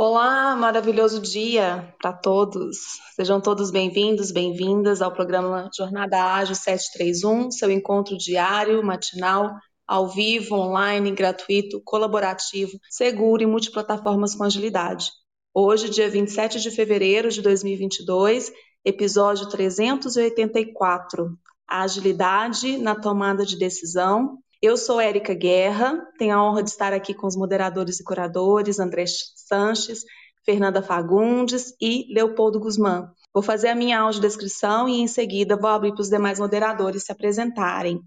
Olá, maravilhoso dia para todos. Sejam todos bem-vindos, bem-vindas ao programa Jornada Ágil 731, seu encontro diário, matinal, ao vivo, online, gratuito, colaborativo, seguro e multiplataformas com agilidade. Hoje, dia 27 de fevereiro de 2022, episódio 384. A agilidade na tomada de decisão eu sou Érica Guerra, tenho a honra de estar aqui com os moderadores e curadores André Sanches, Fernanda Fagundes e Leopoldo Guzmán. Vou fazer a minha audiodescrição e em seguida vou abrir para os demais moderadores se apresentarem.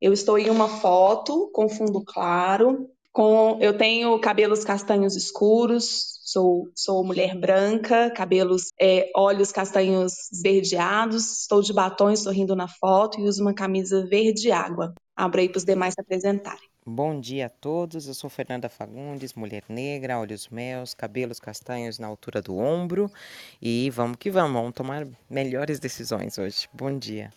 Eu estou em uma foto com fundo claro, com eu tenho cabelos castanhos escuros, sou, sou mulher branca, cabelos, é, olhos castanhos esverdeados, estou de batom sorrindo na foto e uso uma camisa verde água. Abro aí para os demais se apresentarem. Bom dia a todos, eu sou Fernanda Fagundes, mulher negra, olhos meus, cabelos castanhos na altura do ombro e vamos que vamos, vamos tomar melhores decisões hoje. Bom dia.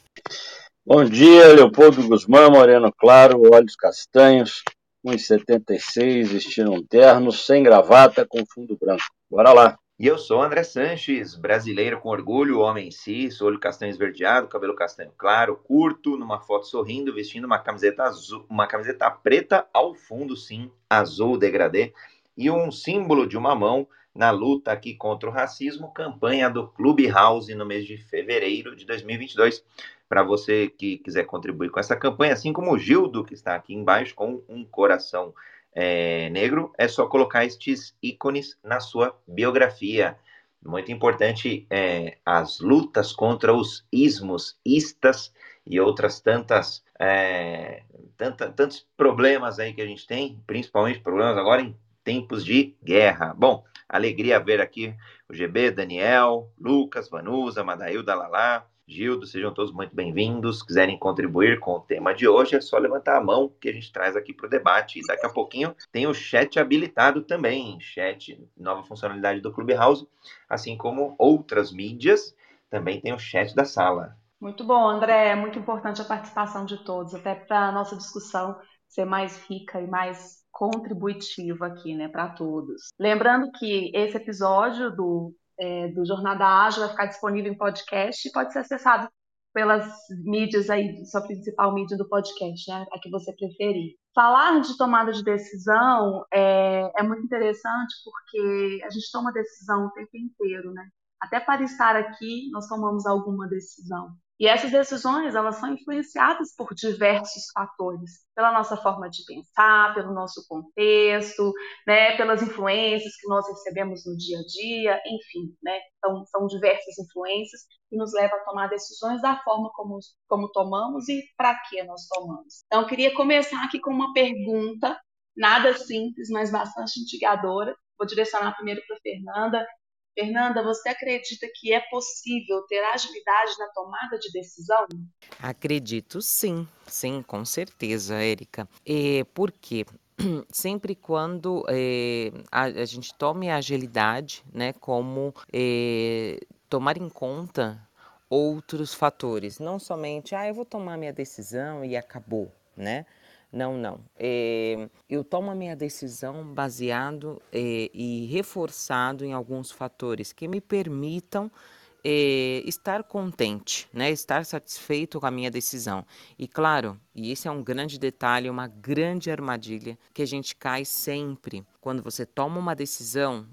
Bom dia, Leopoldo Guzmán, moreno claro, olhos castanhos, 1,76, vestindo um terno, sem gravata, com fundo branco. Bora lá. E eu sou André Sanches, brasileiro com orgulho, homem cis, olho castanho esverdeado, cabelo castanho claro, curto, numa foto sorrindo, vestindo uma camiseta azul, uma camiseta preta ao fundo, sim, azul degradê, e um símbolo de uma mão na luta aqui contra o racismo, campanha do Clubhouse no mês de fevereiro de 2022. Para você que quiser contribuir com essa campanha, assim como o Gildo, que está aqui embaixo, com um coração é, negro, é só colocar estes ícones na sua biografia. Muito importante é, as lutas contra os ismos, istas e outras tantas, é, tanta, tantos problemas aí que a gente tem, principalmente problemas agora em tempos de guerra. Bom, alegria ver aqui GB, Daniel, Lucas, Vanusa, Madailda Lalá, Gildo, sejam todos muito bem-vindos. Quiserem contribuir com o tema de hoje, é só levantar a mão que a gente traz aqui para o debate. E daqui a pouquinho tem o chat habilitado também. Chat, nova funcionalidade do Clubhouse, assim como outras mídias, também tem o chat da sala. Muito bom, André. É muito importante a participação de todos, até para a nossa discussão ser mais rica e mais contributiva aqui, né, para todos. Lembrando que esse episódio do é, do Jornada Ágil vai ficar disponível em podcast e pode ser acessado pelas mídias aí, sua principal mídia do podcast, né, a que você preferir. Falar de tomada de decisão é, é muito interessante porque a gente toma decisão o tempo inteiro, né? Até para estar aqui, nós tomamos alguma decisão. E essas decisões, elas são influenciadas por diversos fatores, pela nossa forma de pensar, pelo nosso contexto, né, pelas influências que nós recebemos no dia a dia, enfim, né, então, são diversas influências que nos levam a tomar decisões da forma como, como tomamos e para que nós tomamos. Então, eu queria começar aqui com uma pergunta, nada simples, mas bastante instigadora. Vou direcionar primeiro para a Fernanda Fernanda, você acredita que é possível ter agilidade na tomada de decisão? Acredito sim, sim, com certeza, Érica. E por quê? Sempre quando é, a, a, gente tome a agilidade, né, como é, tomar em conta outros fatores, não somente, ah, eu vou tomar minha decisão e acabou, né? Não, não. É, eu tomo a minha decisão baseado é, e reforçado em alguns fatores que me permitam é, estar contente, né? estar satisfeito com a minha decisão. E claro, e esse é um grande detalhe, uma grande armadilha que a gente cai sempre. Quando você toma uma decisão,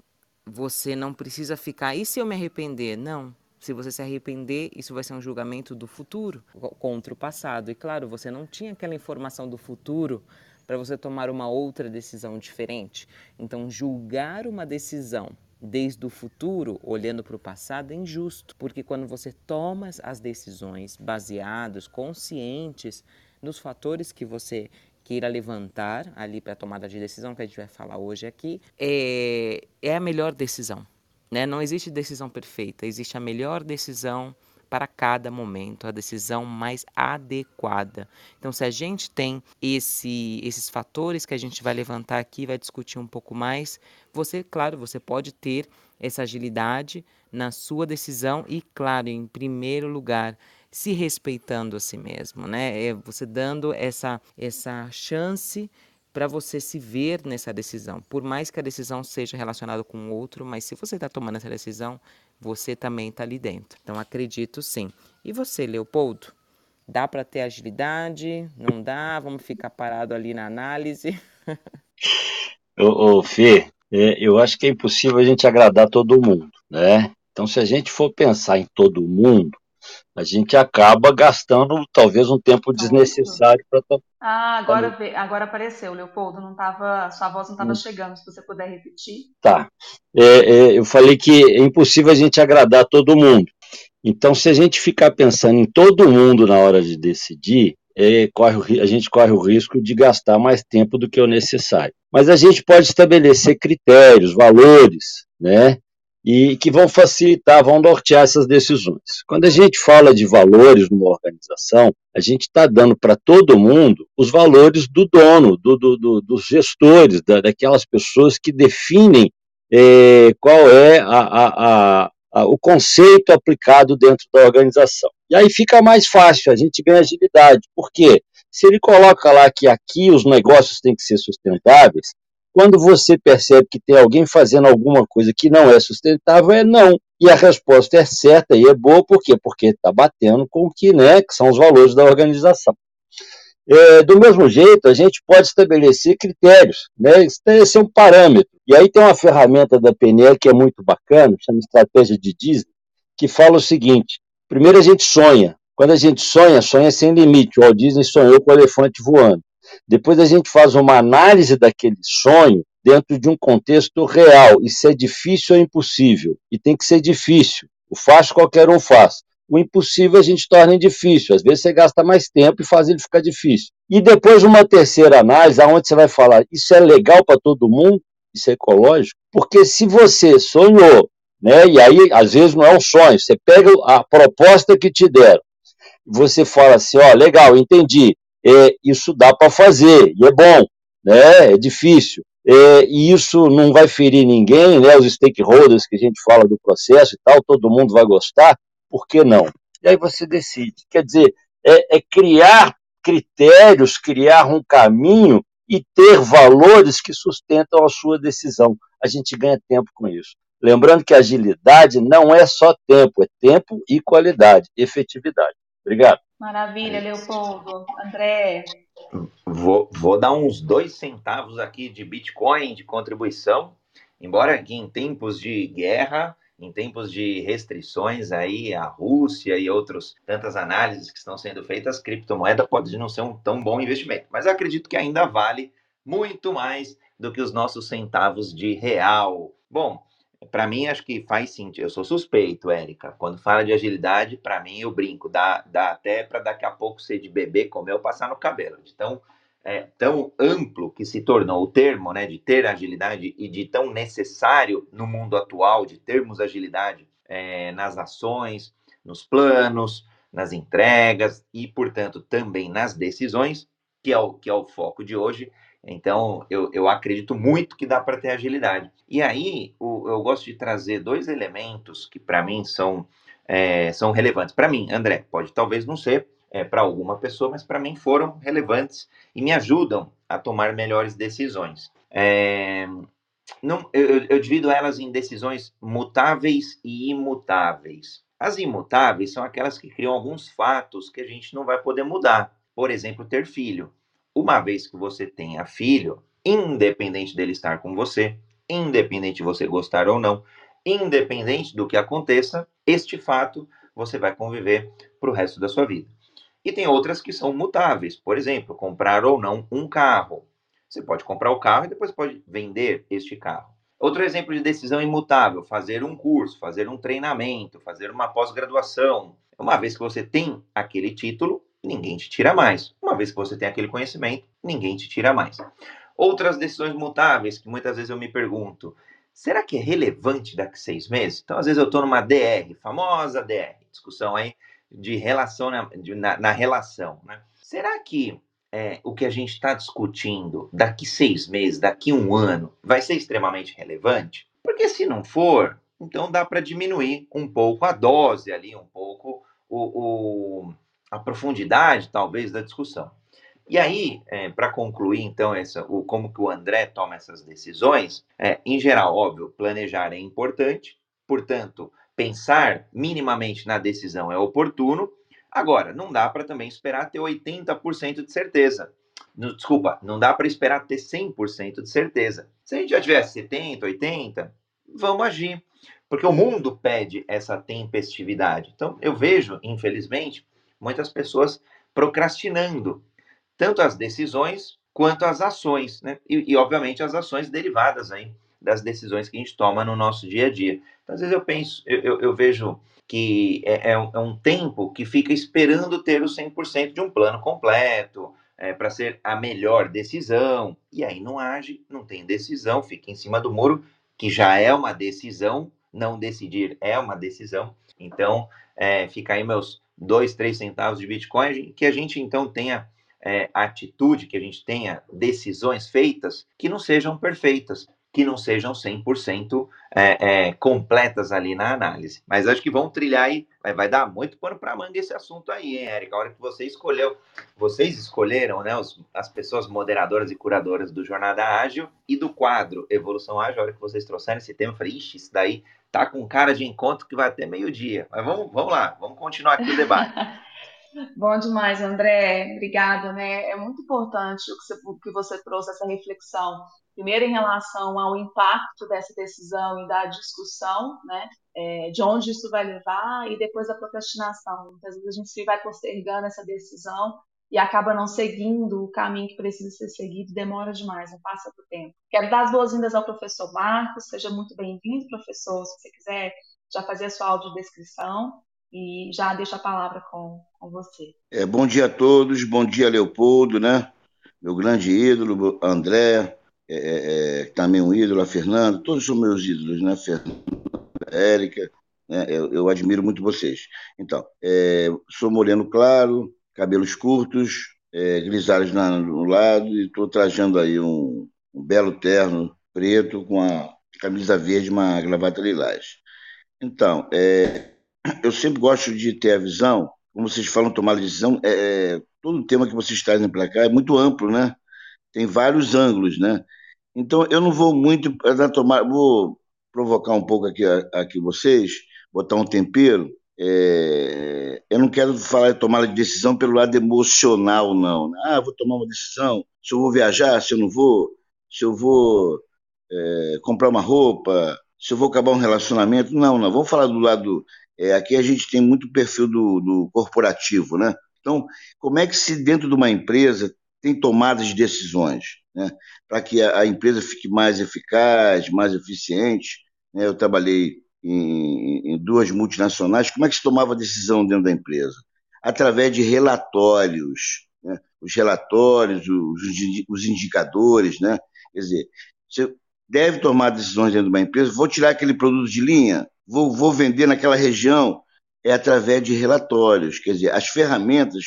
você não precisa ficar, e se eu me arrepender? Não, se você se arrepender, isso vai ser um julgamento do futuro contra o passado. E claro, você não tinha aquela informação do futuro para você tomar uma outra decisão diferente. Então, julgar uma decisão desde o futuro, olhando para o passado, é injusto, porque quando você toma as decisões baseados, conscientes nos fatores que você queira levantar ali para a tomada de decisão, que a gente vai falar hoje aqui, é, é a melhor decisão. Né? Não existe decisão perfeita, existe a melhor decisão para cada momento, a decisão mais adequada. Então, se a gente tem esse, esses fatores que a gente vai levantar aqui, vai discutir um pouco mais, você, claro, você pode ter essa agilidade na sua decisão e, claro, em primeiro lugar, se respeitando a si mesmo, né? É você dando essa, essa chance para você se ver nessa decisão. Por mais que a decisão seja relacionada com outro, mas se você está tomando essa decisão, você também está ali dentro. Então acredito sim. E você, Leopoldo? Dá para ter agilidade? Não dá? Vamos ficar parado ali na análise? ô, ô, Fê, é, eu acho que é impossível a gente agradar todo mundo, né? Então, se a gente for pensar em todo mundo, a gente acaba gastando talvez um tempo desnecessário para. Ah, agora, agora apareceu, Leopoldo. Não tava, sua voz não estava hum. chegando. Se você puder repetir. Tá. É, é, eu falei que é impossível a gente agradar todo mundo. Então, se a gente ficar pensando em todo mundo na hora de decidir, é, corre, a gente corre o risco de gastar mais tempo do que o necessário. Mas a gente pode estabelecer critérios, valores, né? E que vão facilitar, vão nortear essas decisões. Quando a gente fala de valores numa organização, a gente está dando para todo mundo os valores do dono, do, do, do, dos gestores, da, daquelas pessoas que definem é, qual é a, a, a, o conceito aplicado dentro da organização. E aí fica mais fácil, a gente ganha agilidade. Por quê? Se ele coloca lá que aqui os negócios têm que ser sustentáveis, quando você percebe que tem alguém fazendo alguma coisa que não é sustentável, é não. E a resposta é certa e é boa, por quê? Porque está batendo com o que, né, que são os valores da organização. É, do mesmo jeito, a gente pode estabelecer critérios, né? É um parâmetro. E aí tem uma ferramenta da PNL que é muito bacana, chama Estratégia de Disney, que fala o seguinte: primeiro a gente sonha. Quando a gente sonha, sonha sem limite. O Walt Disney sonhou com o elefante voando. Depois a gente faz uma análise daquele sonho dentro de um contexto real. Isso é difícil ou impossível? E tem que ser difícil. O fácil qualquer um faz o impossível a gente torna difícil. Às vezes você gasta mais tempo e faz ele ficar difícil. E depois uma terceira análise, aonde você vai falar, isso é legal para todo mundo? Isso é ecológico? Porque se você sonhou, né, e aí às vezes não é um sonho, você pega a proposta que te deram, você fala assim, ó, legal, entendi, é, isso dá para fazer, e é bom, né, é difícil, é, e isso não vai ferir ninguém, né, os stakeholders que a gente fala do processo e tal, todo mundo vai gostar, por que não? E aí você decide. Quer dizer, é, é criar critérios, criar um caminho e ter valores que sustentam a sua decisão. A gente ganha tempo com isso. Lembrando que agilidade não é só tempo, é tempo e qualidade, efetividade. Obrigado. Maravilha, Leopoldo. André. Vou, vou dar uns dois centavos aqui de Bitcoin de contribuição. Embora aqui em tempos de guerra, em tempos de restrições aí, a Rússia e outros tantas análises que estão sendo feitas, criptomoeda pode não ser um tão bom investimento. Mas acredito que ainda vale muito mais do que os nossos centavos de real. Bom, para mim acho que faz sentido. Eu sou suspeito, Érica. Quando fala de agilidade, para mim eu brinco, dá, dá até para daqui a pouco ser de bebê, comer ou passar no cabelo. Então, é, tão amplo que se tornou o termo, né, de ter agilidade e de tão necessário no mundo atual de termos agilidade é, nas ações, nos planos, nas entregas e, portanto, também nas decisões, que é o, que é o foco de hoje. Então, eu, eu acredito muito que dá para ter agilidade. E aí, o, eu gosto de trazer dois elementos que, para mim, são, é, são relevantes. Para mim, André, pode talvez não ser, é, para alguma pessoa, mas para mim foram relevantes e me ajudam a tomar melhores decisões. É, não, eu, eu divido elas em decisões mutáveis e imutáveis. As imutáveis são aquelas que criam alguns fatos que a gente não vai poder mudar. Por exemplo, ter filho. Uma vez que você tenha filho, independente dele estar com você, independente de você gostar ou não, independente do que aconteça, este fato você vai conviver para o resto da sua vida. E tem outras que são mutáveis. Por exemplo, comprar ou não um carro. Você pode comprar o carro e depois pode vender este carro. Outro exemplo de decisão imutável: fazer um curso, fazer um treinamento, fazer uma pós-graduação. Uma vez que você tem aquele título, ninguém te tira mais. Uma vez que você tem aquele conhecimento, ninguém te tira mais. Outras decisões mutáveis que muitas vezes eu me pergunto: será que é relevante daqui a seis meses? Então, às vezes eu estou numa DR, famosa DR, discussão aí de relação na, de, na, na relação. Né? Será que é, o que a gente está discutindo daqui seis meses, daqui um ano, vai ser extremamente relevante? Porque se não for, então dá para diminuir um pouco a dose ali, um pouco o, o, a profundidade, talvez, da discussão. E aí, é, para concluir, então, essa, o, como que o André toma essas decisões, é, em geral, óbvio, planejar é importante, portanto, pensar minimamente na decisão é oportuno. Agora, não dá para também esperar ter 80% de certeza. Desculpa, não dá para esperar ter 100% de certeza. Se a gente já tivesse 70, 80, vamos agir. Porque o mundo pede essa tempestividade. Então, eu vejo, infelizmente, muitas pessoas procrastinando tanto as decisões quanto as ações, né? E, e, obviamente, as ações derivadas aí das decisões que a gente toma no nosso dia a dia. Então, às vezes eu penso, eu, eu, eu vejo que é, é, um, é, um, tempo que fica esperando ter o 100% de um plano completo, é, para ser a melhor decisão, e aí não age, não tem decisão, fica em cima do muro, que já é uma decisão, não decidir é uma decisão. Então, é, fica aí meus dois, três centavos de Bitcoin, que a gente então tenha é, atitude, que a gente tenha decisões feitas que não sejam perfeitas, que não sejam 100% é, é, completas ali na análise. Mas acho que vão trilhar aí, vai, vai dar muito pano para manga esse assunto aí, hein, Érica? A hora que você escolheu, vocês escolheram, né, os, as pessoas moderadoras e curadoras do Jornada Ágil e do quadro Evolução Ágil, a hora que vocês trouxeram esse tema, eu falei, ixi, isso daí tá com cara de encontro que vai até meio-dia. Mas vamos, vamos lá, vamos continuar aqui o debate. Bom demais, André. Obrigada, né? É muito importante o que, você, o que você trouxe, essa reflexão. Primeiro, em relação ao impacto dessa decisão e da discussão, né? É, de onde isso vai levar, e depois a procrastinação. Muitas vezes a gente vai postergando essa decisão e acaba não seguindo o caminho que precisa ser seguido, demora demais, não passa do tempo. Quero dar as boas-vindas ao professor Marcos, seja muito bem-vindo, professor. Se você quiser já fazer a sua audiodescrição e já deixo a palavra com, com você. É, bom dia a todos, bom dia Leopoldo, né? Meu grande ídolo, André, é, é, é também um ídolo, a Fernanda, todos são meus ídolos, né? Fernanda, Érica, né? eu, eu, admiro muito vocês. Então, é, sou moreno claro, cabelos curtos, é, grisalhos na, no lado, e estou trajando aí um, um, belo terno preto com a camisa verde e uma gravata lilás. Então, é, eu sempre gosto de ter a visão, como vocês falam, tomar decisão, é, é, todo o tema que vocês trazem para cá é muito amplo, né? Tem vários ângulos, né? Então, eu não vou muito para tomar, vou provocar um pouco aqui, aqui vocês, botar um tempero. É, eu não quero falar de tomar de decisão pelo lado emocional, não. Né? Ah, vou tomar uma decisão, se eu vou viajar, se eu não vou, se eu vou é, comprar uma roupa, se eu vou acabar um relacionamento. Não, não. Vamos falar do lado é, aqui a gente tem muito perfil do, do corporativo, né? Então, como é que se dentro de uma empresa tem tomadas de decisões, né? Para que a, a, empresa fique mais eficaz, mais eficiente. Né? Eu trabalhei em, em duas multinacionais. Como é que se tomava decisão dentro da empresa? Através de relatórios, né? os relatórios, os, os indicadores, né? Quer dizer, você deve tomar decisões dentro de uma empresa. Vou tirar aquele produto de linha, vou, vou vender naquela região, é através de relatórios, quer dizer, as ferramentas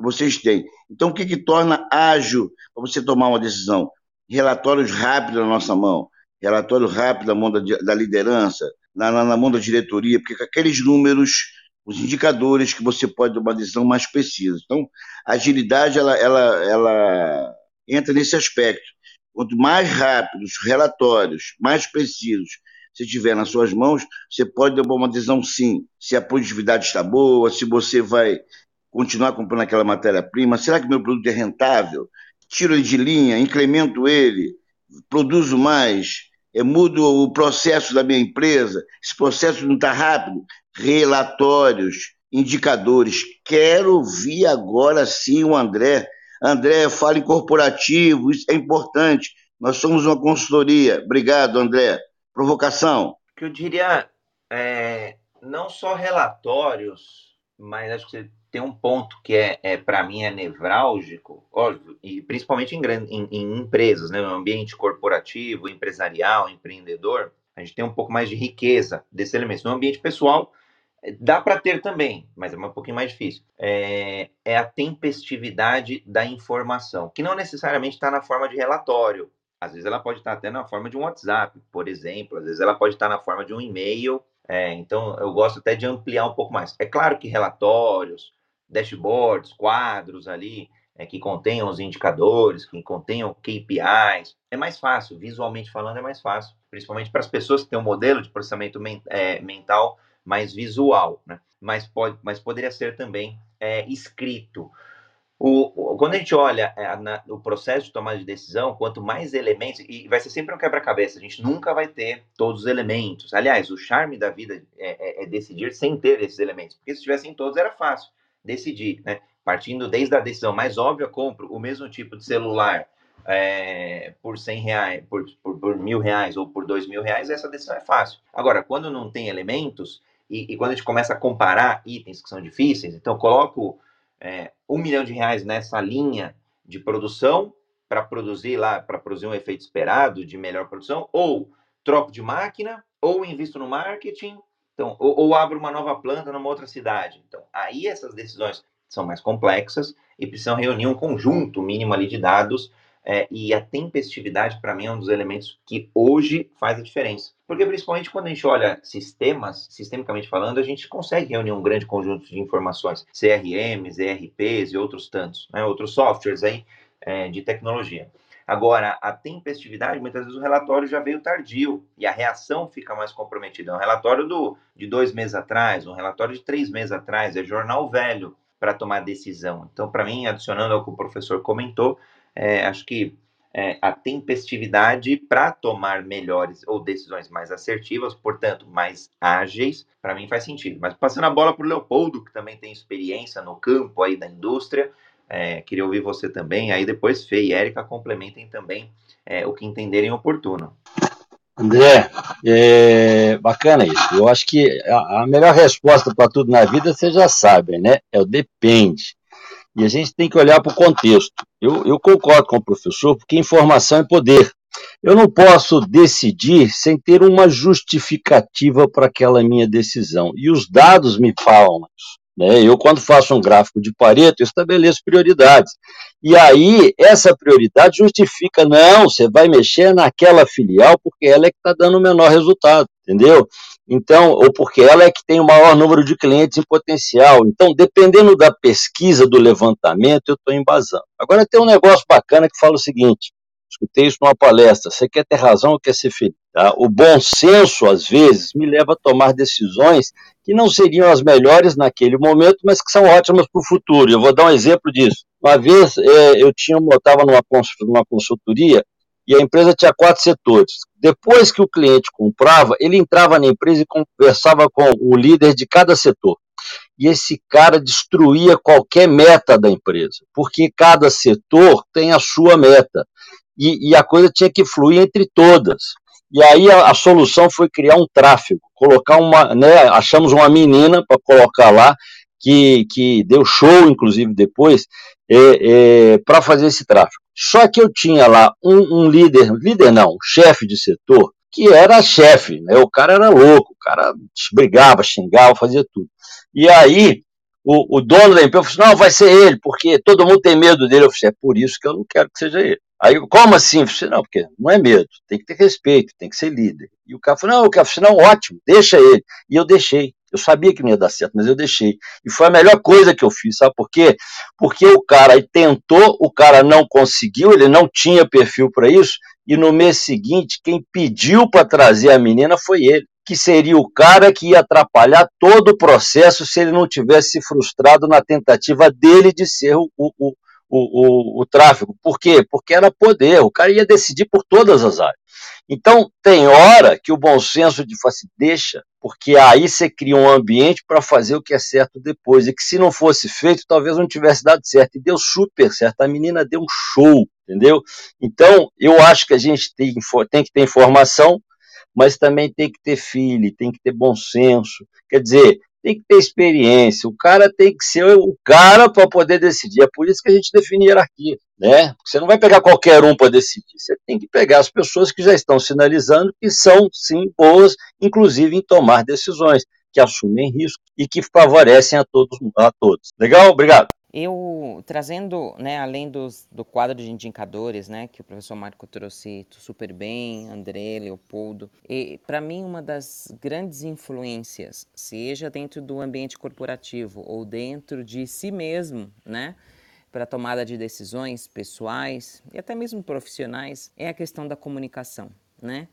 vocês têm. Então, o que, que torna ágil para você tomar uma decisão? Relatórios rápidos na nossa mão, relatório rápido na mão da, da liderança, na, na, na, mão da diretoria, porque com aqueles números, os indicadores que você pode tomar uma decisão mais precisa. Então, a agilidade, ela, ela, ela entra nesse aspecto. Quanto mais rápidos os relatórios, mais precisos, se tiver nas suas mãos, você pode tomar uma decisão sim, se a produtividade está boa, se você vai continuar comprando aquela matéria-prima, será que meu produto é rentável? Tiro ele de linha, incremento ele, produzo mais, é, mudo o processo da minha empresa, esse processo não está rápido, relatórios, indicadores. Quero ouvir agora sim o André. André, fale corporativo, isso é importante. Nós somos uma consultoria. Obrigado, André provocação? Que eu diria, é, não só relatórios, mas acho que você tem um ponto que é, é para mim é nevrálgico, óbvio, e principalmente em, em, em empresas, né, no ambiente corporativo, empresarial, empreendedor, a gente tem um pouco mais de riqueza desses elementos. No ambiente pessoal, dá para ter também, mas é um pouquinho mais difícil. É, é a tempestividade da informação, que não necessariamente está na forma de relatório, às vezes ela pode estar até na forma de um WhatsApp, por exemplo, às vezes ela pode estar na forma de um e-mail. É, então, eu gosto até de ampliar um pouco mais. É claro que relatórios, dashboards, quadros ali, é, que contenham os indicadores, que contenham KPIs. É mais fácil, visualmente falando, é mais fácil, principalmente para as pessoas que têm um modelo de processamento men é, mental mais visual, né? mas, pode, mas poderia ser também é, escrito. O, o, quando a gente olha é, na, o processo de tomada de decisão, quanto mais elementos, e vai ser sempre um quebra-cabeça, a gente nunca vai ter todos os elementos. Aliás, o charme da vida é, é, é decidir sem ter esses elementos, porque se tivessem todos era fácil decidir, né? Partindo desde a decisão mais óbvia, compro o mesmo tipo de celular é, por 100 reais, por, por, por, mil reais ou por dois mil reais, essa decisão é fácil. Agora, quando não tem elementos, e, e quando a gente começa a comparar itens que são difíceis, então coloco é, um milhão de reais nessa linha de produção para produzir lá, para produzir um efeito esperado de melhor produção, ou troco de máquina, ou invisto no marketing, então, ou, ou abro uma nova planta numa outra cidade. Então, aí essas decisões são mais complexas e precisam reunir um conjunto mínimo ali de dados é, e a tempestividade, para mim, é um dos elementos que hoje faz a diferença. Porque, principalmente, quando a gente olha sistemas, sistemicamente falando, a gente consegue reunir um grande conjunto de informações, CRMs, ERPs e outros tantos, né, outros softwares aí é, de tecnologia. Agora, a tempestividade, muitas vezes o relatório já veio tardio e a reação fica mais comprometida. É um relatório do, de dois meses atrás, um relatório de três meses atrás, é jornal velho para tomar decisão. Então, para mim, adicionando ao que o professor comentou, é, acho que é, a tempestividade para tomar melhores ou decisões mais assertivas, portanto, mais ágeis, para mim faz sentido. Mas passando a bola para o Leopoldo, que também tem experiência no campo aí da indústria, é, queria ouvir você também. Aí depois Fê e Érica complementem também é, o que entenderem oportuno. André, é bacana isso. Eu acho que a, a melhor resposta para tudo na vida, vocês já sabem, né? É o depende. E a gente tem que olhar para o contexto. Eu, eu concordo com o professor, porque informação é poder. Eu não posso decidir sem ter uma justificativa para aquela minha decisão. E os dados me falam isso. Né? Eu, quando faço um gráfico de Pareto, estabeleço prioridades. E aí, essa prioridade justifica, não, você vai mexer naquela filial porque ela é que está dando o menor resultado, entendeu? Então, ou porque ela é que tem o maior número de clientes em potencial. Então, dependendo da pesquisa, do levantamento, eu estou embasando. Agora, tem um negócio bacana que fala o seguinte: escutei isso numa palestra, você quer ter razão ou quer ser feliz? Tá? O bom senso, às vezes, me leva a tomar decisões que não seriam as melhores naquele momento, mas que são ótimas para o futuro. Eu vou dar um exemplo disso. Uma vez é, eu tinha estava numa, numa consultoria e a empresa tinha quatro setores. Depois que o cliente comprava, ele entrava na empresa e conversava com o líder de cada setor. E esse cara destruía qualquer meta da empresa, porque cada setor tem a sua meta. E, e a coisa tinha que fluir entre todas. E aí a, a, solução foi criar um tráfego, colocar uma, né, achamos uma menina para colocar lá, que, que deu show, inclusive, depois, é, é, para fazer esse tráfego. Só que eu tinha lá um, um líder, líder não, um chefe de setor, que era chefe, né? O cara era louco, o cara brigava, xingava, fazia tudo. E aí, o, o dono da empresa falou assim, não, vai ser ele, porque todo mundo tem medo dele. Eu falei, é por isso que eu não quero que seja ele. Aí, como assim? Eu falei, não, porque não é medo, tem que ter respeito, tem que ser líder. E o cara falou, não, o cara falou, não, ótimo, deixa ele. E eu deixei. Eu sabia que não ia dar certo, mas eu deixei. E foi a melhor coisa que eu fiz, sabe por quê? Porque o cara tentou, o cara não conseguiu, ele não tinha perfil para isso, e no mês seguinte, quem pediu para trazer a menina foi ele, que seria o cara que ia atrapalhar todo o processo se ele não tivesse se frustrado na tentativa dele de ser o, o, o, o, o tráfego. Por quê? Porque era poder, o cara ia decidir por todas as áreas. Então, tem hora que o bom senso de assim, deixa, porque aí você cria um ambiente para fazer o que é certo depois. E que se não fosse feito, talvez não tivesse dado certo. E deu super certo. A menina deu um show, entendeu? Então, eu acho que a gente tem, tem que ter informação, mas também tem que ter filho, tem que ter bom senso. Quer dizer, tem que ter experiência, o cara tem que ser o cara para poder decidir. É por isso que a gente define hierarquia, né? Você não vai pegar qualquer um para decidir, você tem que pegar as pessoas que já estão sinalizando que são, sim, boas, inclusive em tomar decisões, que assumem risco e que favorecem a todos. A todos. Legal? Obrigado. Eu, trazendo, né, além dos, do quadro de indicadores, né, que o professor Marco trouxe super bem, André, Leopoldo, para mim uma das grandes influências, seja dentro do ambiente corporativo ou dentro de si mesmo, né, para tomada de decisões pessoais e até mesmo profissionais é a questão da comunicação, né?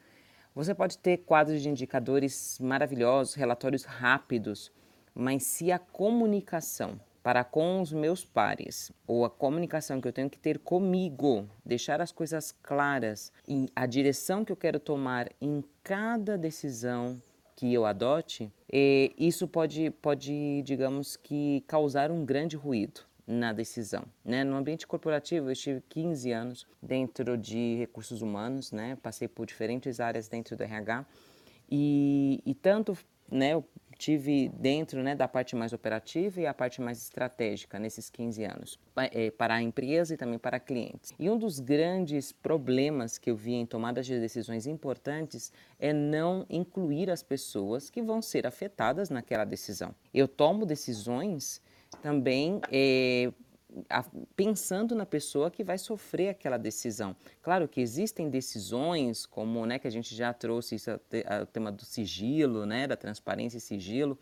Você pode ter quadros de indicadores maravilhosos, relatórios rápidos, mas se a comunicação para com os meus pares, ou a comunicação que eu tenho que ter comigo, deixar as coisas claras e a direção que eu quero tomar em cada decisão que eu adote, isso pode, pode, digamos que, causar um grande ruído na decisão. Né? No ambiente corporativo, eu estive 15 anos dentro de recursos humanos, né? passei por diferentes áreas dentro do RH e, e tanto né, tive dentro né, da parte mais operativa e a parte mais estratégica nesses 15 anos, é, para a empresa e também para clientes. E um dos grandes problemas que eu vi em tomadas de decisões importantes é não incluir as pessoas que vão ser afetadas naquela decisão. Eu tomo decisões também é, pensando na pessoa que vai sofrer aquela decisão. Claro que existem decisões, como né, que a gente já trouxe isso, o tema do sigilo, né, da transparência e sigilo,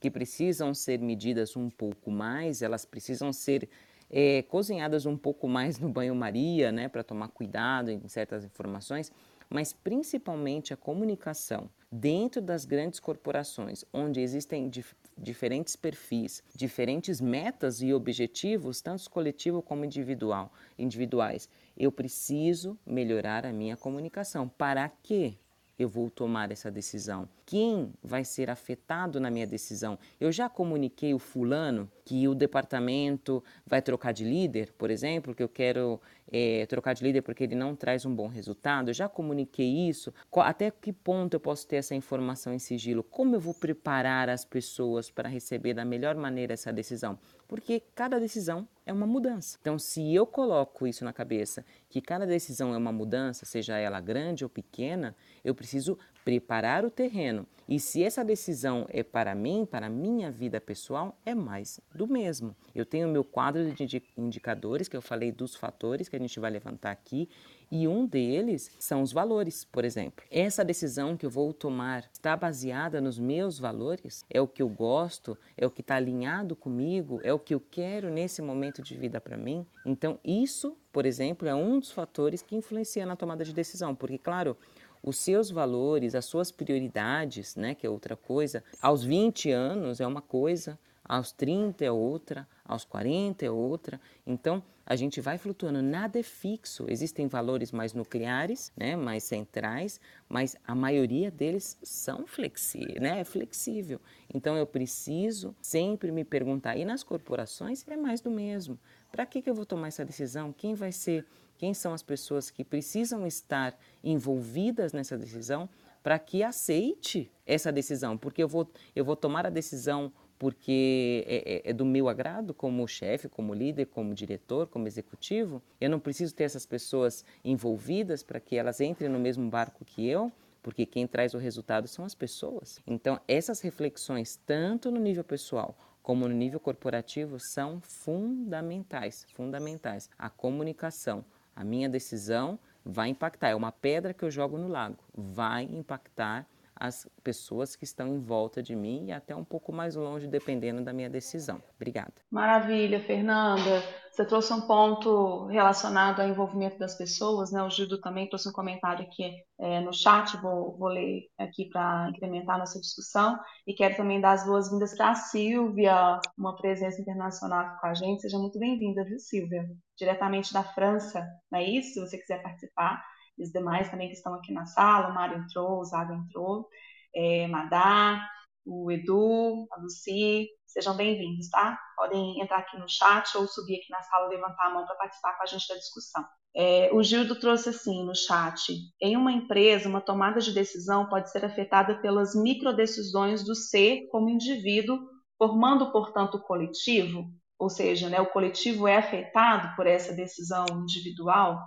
que precisam ser medidas um pouco mais, elas precisam ser é, cozinhadas um pouco mais no banho-maria, né, para tomar cuidado em certas informações, mas principalmente a comunicação dentro das grandes corporações, onde existem diferentes perfis, diferentes metas e objetivos, tanto coletivo como individual, individuais. Eu preciso melhorar a minha comunicação. Para quê? eu vou tomar essa decisão? Quem vai ser afetado na minha decisão? Eu já comuniquei o fulano que o departamento vai trocar de líder, por exemplo, que eu quero é, trocar de líder porque ele não traz um bom resultado. Eu já comuniquei isso. Até que ponto eu posso ter essa informação em sigilo? Como eu vou preparar as pessoas para receber da melhor maneira essa decisão? Porque cada decisão é uma mudança. Então, se eu coloco isso na cabeça, que cada decisão é uma mudança, seja ela grande ou pequena, eu preciso preparar o terreno. E se essa decisão é para mim, para minha vida pessoal, é mais do mesmo. Eu tenho meu quadro de indicadores, que eu falei dos fatores que a gente vai levantar aqui, e um deles são os valores, por exemplo. Essa decisão que eu vou tomar está baseada nos meus valores? É o que eu gosto? É o que está alinhado comigo? É o que eu quero nesse momento de vida para mim? Então, isso, por exemplo, é um dos fatores que influencia na tomada de decisão, porque, claro, os seus valores, as suas prioridades, né, que é outra coisa, aos 20 anos é uma coisa, aos 30 é outra, aos 40 é outra. Então, a gente vai flutuando, nada é fixo. Existem valores mais nucleares, né, mais centrais, mas a maioria deles são flexíveis, né, é flexível. Então, eu preciso sempre me perguntar, e nas corporações é mais do mesmo. Para que, que eu vou tomar essa decisão? Quem vai ser quem são as pessoas que precisam estar envolvidas nessa decisão para que aceite essa decisão, porque eu vou, eu vou tomar a decisão porque é, é, é do meu agrado como chefe, como líder, como diretor, como executivo. Eu não preciso ter essas pessoas envolvidas para que elas entrem no mesmo barco que eu, porque quem traz o resultado são as pessoas. Então, essas reflexões, tanto no nível pessoal como no nível corporativo, são fundamentais, fundamentais. A comunicação, a minha decisão vai impactar. É uma pedra que eu jogo no lago. Vai impactar as pessoas que estão em volta de mim e até um pouco mais longe, dependendo da minha decisão. Obrigada. Maravilha, Fernanda. Você trouxe um ponto relacionado ao envolvimento das pessoas, né? O Gildo também trouxe um comentário aqui é, no chat, vou, vou ler aqui para incrementar nossa discussão. E quero também dar as boas-vindas para a Silvia, uma presença internacional com a gente. Seja muito bem-vinda, viu, Silvia? Diretamente da França, não é isso? Se você quiser participar os demais também que estão aqui na sala, o Mário entrou, o Zago entrou, é, Madá, o Edu, a Luci, sejam bem-vindos, tá? Podem entrar aqui no chat ou subir aqui na sala, levantar a mão para participar com a gente da discussão. É, o Gildo trouxe assim no chat: em uma empresa, uma tomada de decisão pode ser afetada pelas microdecisões do ser como indivíduo, formando, portanto, o coletivo, ou seja, né, o coletivo é afetado por essa decisão individual.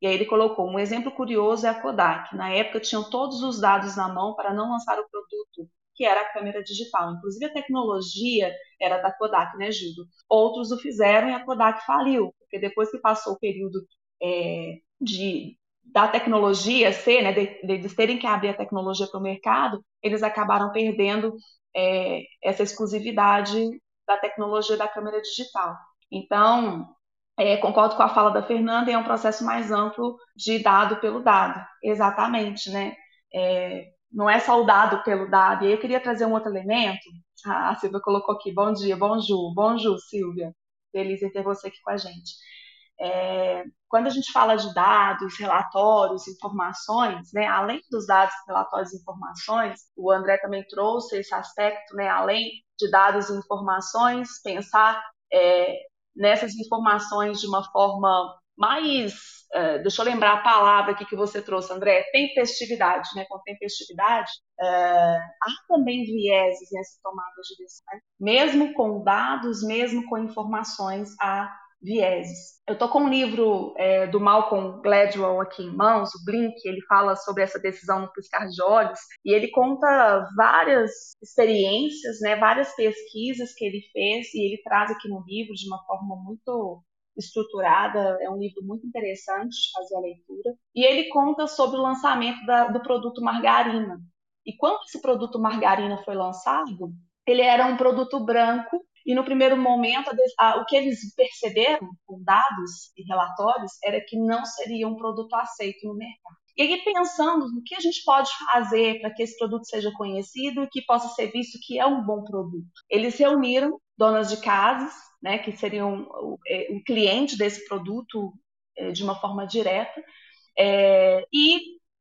E aí ele colocou um exemplo curioso é a Kodak. Na época tinham todos os dados na mão para não lançar o produto, que era a câmera digital. Inclusive a tecnologia era da Kodak, né, Gildo? Outros o fizeram e a Kodak faliu, porque depois que passou o período é, de da tecnologia ser, né, de, de, terem que abrir a tecnologia para o mercado, eles acabaram perdendo é, essa exclusividade da tecnologia da câmera digital. Então, É, concordo com a fala da Fernanda, é um processo mais amplo de dado pelo dado, exatamente, né? É, não é só o dado pelo dado. E aí eu queria trazer um outro elemento. A Silvia colocou aqui, bom dia, bom Ju, bom Ju, Silvia. Feliz em ter você aqui com a gente. É, quando a gente fala de dados, relatórios, informações, né, além dos dados, relatórios e informações, o André também trouxe esse aspecto, né, além de dados e informações, pensar é, nessas informações de uma forma mais, uh, deixa eu lembrar a palavra aqui que você trouxe, André, tempestividade, né? Com tempestividade, uh, há também vieses nessa tomada de decisão, mesmo com dados, mesmo com informações, há vieses. Eu estou com um livro é, do Malcolm Gladwell aqui em mãos, o Blink, ele fala sobre essa decisão no piscar de olhos, e ele conta várias experiências, né, várias pesquisas que ele fez, e ele traz aqui no livro de uma forma muito estruturada, é um livro muito interessante fazer a leitura, e ele conta sobre o lançamento da, do produto margarina. E quando esse produto margarina foi lançado, ele era um produto branco e no primeiro momento, o que eles perceberam com dados e relatórios era que não seria um produto aceito no mercado. E aí, pensando no que a gente pode fazer para que esse produto seja conhecido e que possa ser visto que é um bom produto. Eles reuniram donas de casas, né, que seriam é, um cliente desse produto é, de uma forma direta, é, e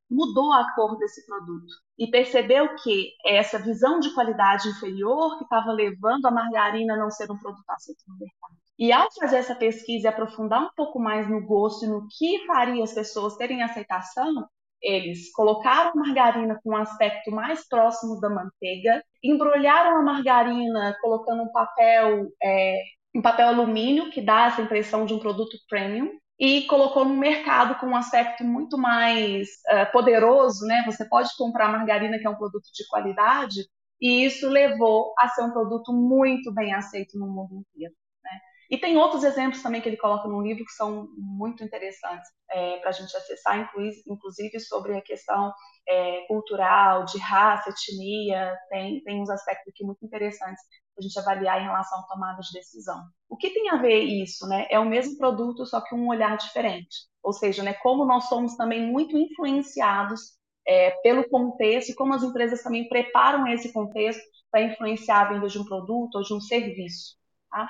mudou a cor desse produto e percebeu que essa visão de qualidade inferior que estava levando a margarina a não ser um produto aceito no mercado. E ao fazer essa pesquisa e aprofundar um pouco mais no gosto e no que faria as pessoas terem aceitação, eles colocaram a margarina com um aspecto mais próximo da manteiga, embrulharam a margarina colocando um papel, é, um papel alumínio que dá essa impressão de um produto premium, e colocou no mercado com um aspecto muito mais uh, poderoso, né? Você pode comprar margarina, que é um produto de qualidade, e isso levou a ser um produto muito bem aceito no mundo inteiro. Né? E tem outros exemplos também que ele coloca no livro que são muito interessantes é, para a gente acessar, inclusive sobre a questão é, cultural, de raça, etnia, tem, tem uns aspectos aqui muito interessantes a gente avaliar em relação à tomada de decisão. O que tem a ver isso, né? É o mesmo produto, só que um olhar diferente. Ou seja, né, como nós somos também muito influenciados é, pelo contexto e como as empresas também preparam esse contexto para influenciar a venda de um produto ou de um serviço. Tá?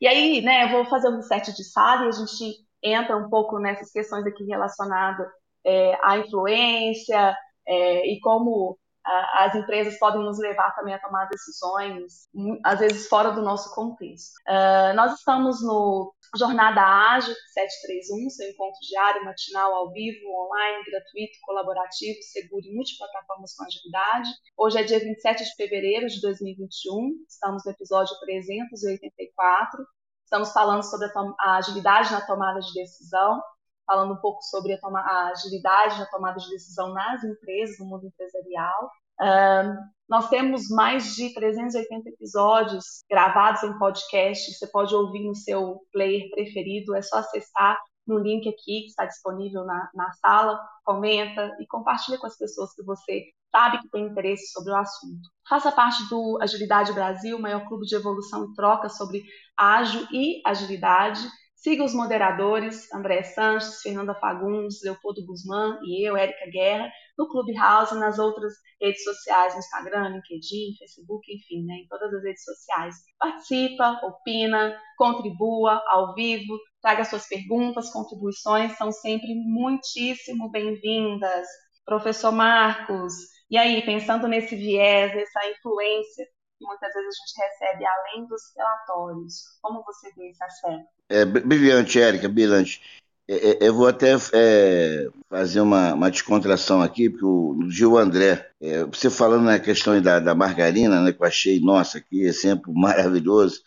E aí, né, eu vou fazer um set de sala e a gente entra um pouco nessas questões aqui relacionadas é, à influência é, e como as empresas podem nos levar também a tomar decisões, às vezes fora do nosso contexto. Uh, nós estamos no Jornada Ágil 731, seu encontro diário, matinal, ao vivo, online, gratuito, colaborativo, seguro e multiplataformas com agilidade. Hoje é dia 27 de fevereiro de 2021, estamos no episódio 384. Estamos falando sobre a, a agilidade na tomada de decisão, falando um pouco sobre a, a, agilidade na tomada de decisão nas empresas, no mundo empresarial. Uh, nós temos mais de 380 episódios gravados em podcast. Você pode ouvir no seu player preferido. É só acessar no link aqui que está disponível na, na sala. Comenta e compartilha com as pessoas que você sabe que tem interesse sobre o assunto. Faça parte do Agilidade Brasil, maior clube de evolução e troca sobre ágil e agilidade. Siga os moderadores, André Sanches, Fernanda Fagundes, Leopoldo Guzmán e eu, Érica Guerra, no Clubhouse e nas outras redes sociais, no Instagram, LinkedIn, Facebook, enfim, né, em todas as redes sociais. Participa, opina, contribua ao vivo, traga suas perguntas, contribuições, são sempre muitíssimo bem-vindas. Professor Marcos, e aí, pensando nesse viés, essa influência muitas vezes a gente recebe além dos relatórios. Como você vê esse aspecto? É brilhante, Érica, brilhante. É, é, eu vou até é, fazer uma, uma, descontração aqui, porque o Gil André, é, você falando na questão da, da, margarina, né, que eu achei, nossa, que exemplo maravilhoso,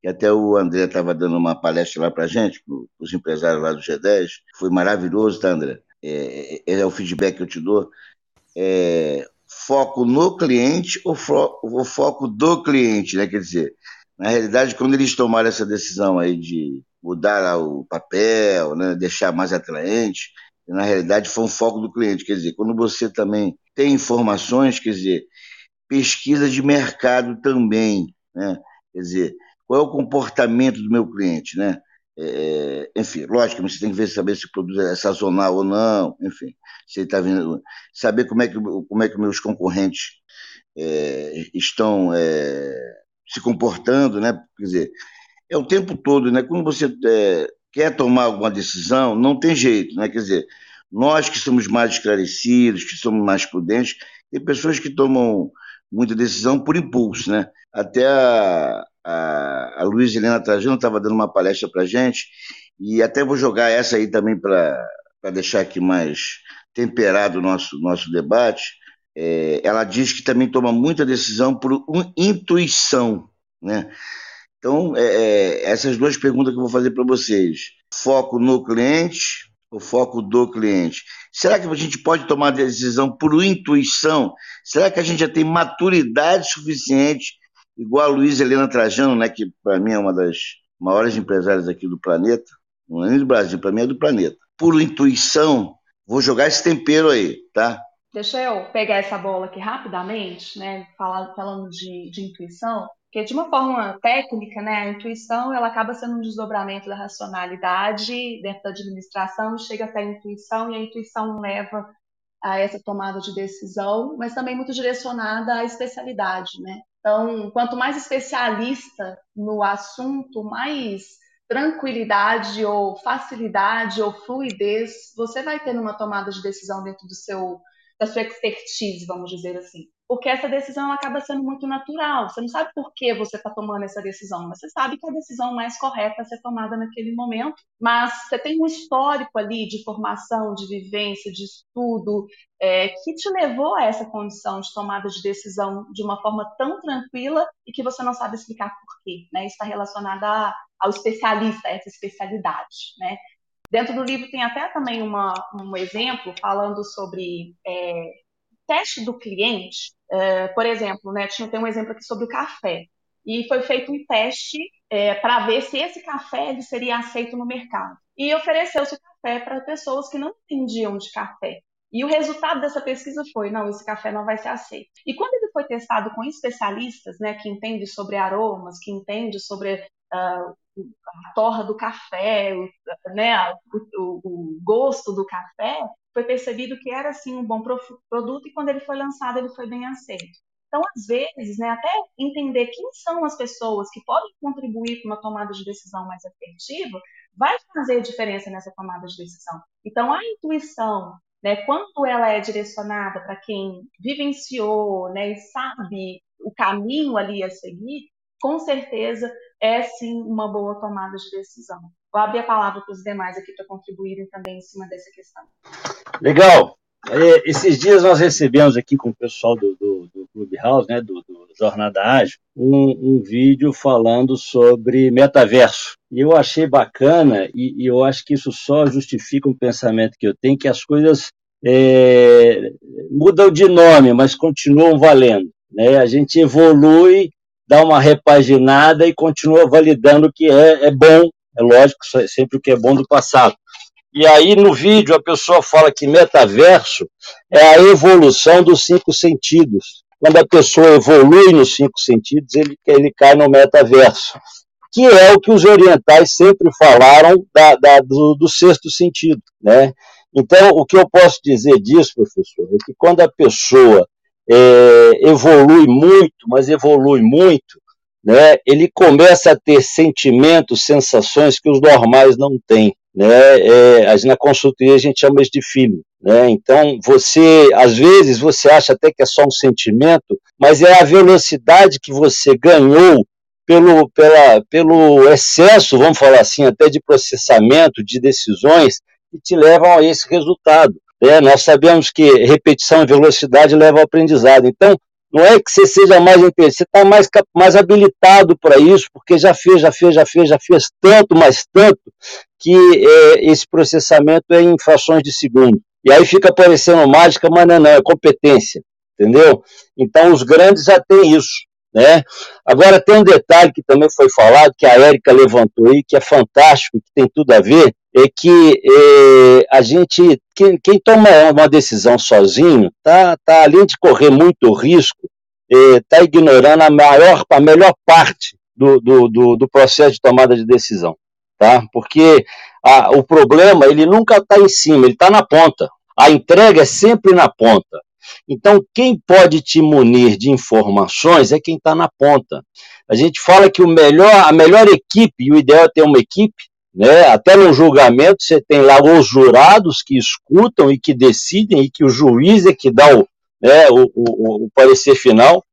que até o André estava dando uma palestra lá para gente, para os empresários lá do G10, foi maravilhoso, tá, André? É, é, é o feedback que eu te dou. É, foco no cliente ou fo o foco do cliente, né? Quer dizer, na realidade, quando eles tomaram essa decisão aí de mudar o papel, né, deixar mais atraente, na realidade foi um foco do cliente. Quer dizer, quando você também tem informações, quer dizer, pesquisa de mercado também, né? Quer dizer, qual é o comportamento do meu cliente, né? É, enfim, lógico, você tem que ver saber se o produto é sazonal ou não, enfim, se está vindo, saber como é que como é que meus concorrentes é, estão é, se comportando, né? Quer dizer, é o tempo todo, né? Quando você é, quer tomar alguma decisão, não tem jeito, né? Quer dizer, nós que somos mais esclarecidos, que somos mais prudentes, tem pessoas que tomam muita decisão por impulso, né? Até a, a, a Luiz Helena Trajano estava dando uma palestra para gente, e até vou jogar essa aí também para deixar aqui mais temperado o nosso, nosso debate. É, ela diz que também toma muita decisão por intuição, né? Então, é, é, essas duas perguntas que eu vou fazer para vocês. Foco no cliente ou foco do cliente? Será que a gente pode tomar decisão por intuição? Será que a gente já tem maturidade suficiente, igual a Luiz Helena Trajano, né, que para mim é uma das maiores empresárias aqui do planeta, não é nem do Brasil, para mim é do planeta. Por intuição, vou jogar esse tempero aí, tá? Deixa eu pegar essa bola aqui rapidamente, né, falando de, de intuição. Porque de uma forma técnica, né, a intuição ela acaba sendo um desdobramento da racionalidade dentro da administração, chega até a intuição e a intuição leva a essa tomada de decisão, mas também muito direcionada à especialidade, né? Então, quanto mais especialista no assunto, mais tranquilidade ou facilidade ou fluidez você vai ter numa tomada de decisão dentro do seu da sua expertise, vamos dizer assim porque essa decisão acaba sendo muito natural. Você não sabe por que você está tomando essa decisão, mas você sabe que é a decisão mais correta a ser tomada naquele momento. Mas você tem um histórico ali de formação, de vivência, de estudo, é, que te levou a essa condição de tomada de decisão de uma forma tão tranquila e que você não sabe explicar por quê. Né? Está relacionado a, ao especialista, a essa especialidade. Né? Dentro do livro tem até também uma, um exemplo falando sobre é, teste do cliente, é, por exemplo, né, tinha, tem um exemplo aqui sobre o café. E foi feito um teste é, para ver se esse café ele seria aceito no mercado. E ofereceu-se o café para pessoas que não entendiam de café. E o resultado dessa pesquisa foi: não, esse café não vai ser aceito. E quando ele foi testado com especialistas, né, que entendem sobre aromas, que entendem sobre uh, a torra do café, o, né, o, o gosto do café, foi percebido que era sim um bom produto e quando ele foi lançado ele foi bem aceito. Então, às vezes, né, até entender quem são as pessoas que podem contribuir com uma tomada de decisão mais efetiva, vai fazer diferença nessa tomada de decisão. Então, a intuição, né, quando ela é direcionada para quem vivenciou né, e sabe o caminho ali a seguir, com certeza é sim uma boa tomada de decisão. Vou abrir a palavra para os demais aqui para contribuírem também em cima dessa questão. Legal. É, esses dias nós recebemos aqui com o pessoal do, do, do Clubhouse, né, do, do Jornada Ágil, um, um, vídeo falando sobre metaverso. E eu achei bacana, e, e, eu acho que isso só justifica um pensamento que eu tenho, que as coisas é, mudam de nome, mas continuam valendo. Né? A gente evolui, dá uma repaginada e continua validando o que é, é bom, é lógico, sempre o que é bom do passado. E aí no vídeo a pessoa fala que metaverso é a evolução dos cinco sentidos. Quando a pessoa evolui nos cinco sentidos, ele, ele cai no metaverso, que é o que os orientais sempre falaram da, da, do, do sexto sentido. Né? Então, o que eu posso dizer disso, professor, é que quando a pessoa é, evolui muito, mas evolui muito, né, ele começa a ter sentimentos, sensações que os normais não têm né? É, na consultoria a gente chama isso de feeling, né? Então você, às vezes, você acha até que é só um sentimento, mas é a velocidade que você ganhou pelo, pela, pelo excesso, vamos falar assim, até de processamento de decisões que te levam a esse resultado. Né? Nós sabemos que repetição e velocidade levam ao aprendizado. Então, não é que você seja mais inteligente, você está mais, mais habilitado para isso, porque já fez, já fez, já fez, já fez tanto, mais tanto, que é, esse processamento é em frações de segundo. E aí fica parecendo mágica, mas não é, não, é competência, entendeu? Então os grandes já têm isso. Né? Agora tem um detalhe que também foi falado, que a Érica levantou aí, que é fantástico, que tem tudo a ver, é que é, a gente, quem, quem, toma uma decisão sozinho, tá, tá além de correr muito risco, está é, ignorando a maior, a melhor parte do, do, do, do processo de tomada de decisão tá? Porque a, o problema ele nunca está em cima, ele está na ponta. A entrega é sempre na ponta. Então, quem pode te munir de informações é quem está na ponta. A gente fala que o melhor, a melhor equipe, e o ideal é ter uma equipe, né? Até no julgamento você tem lá os jurados que escutam e que decidem, e que o juiz é que dá o, né, o, o, o parecer final.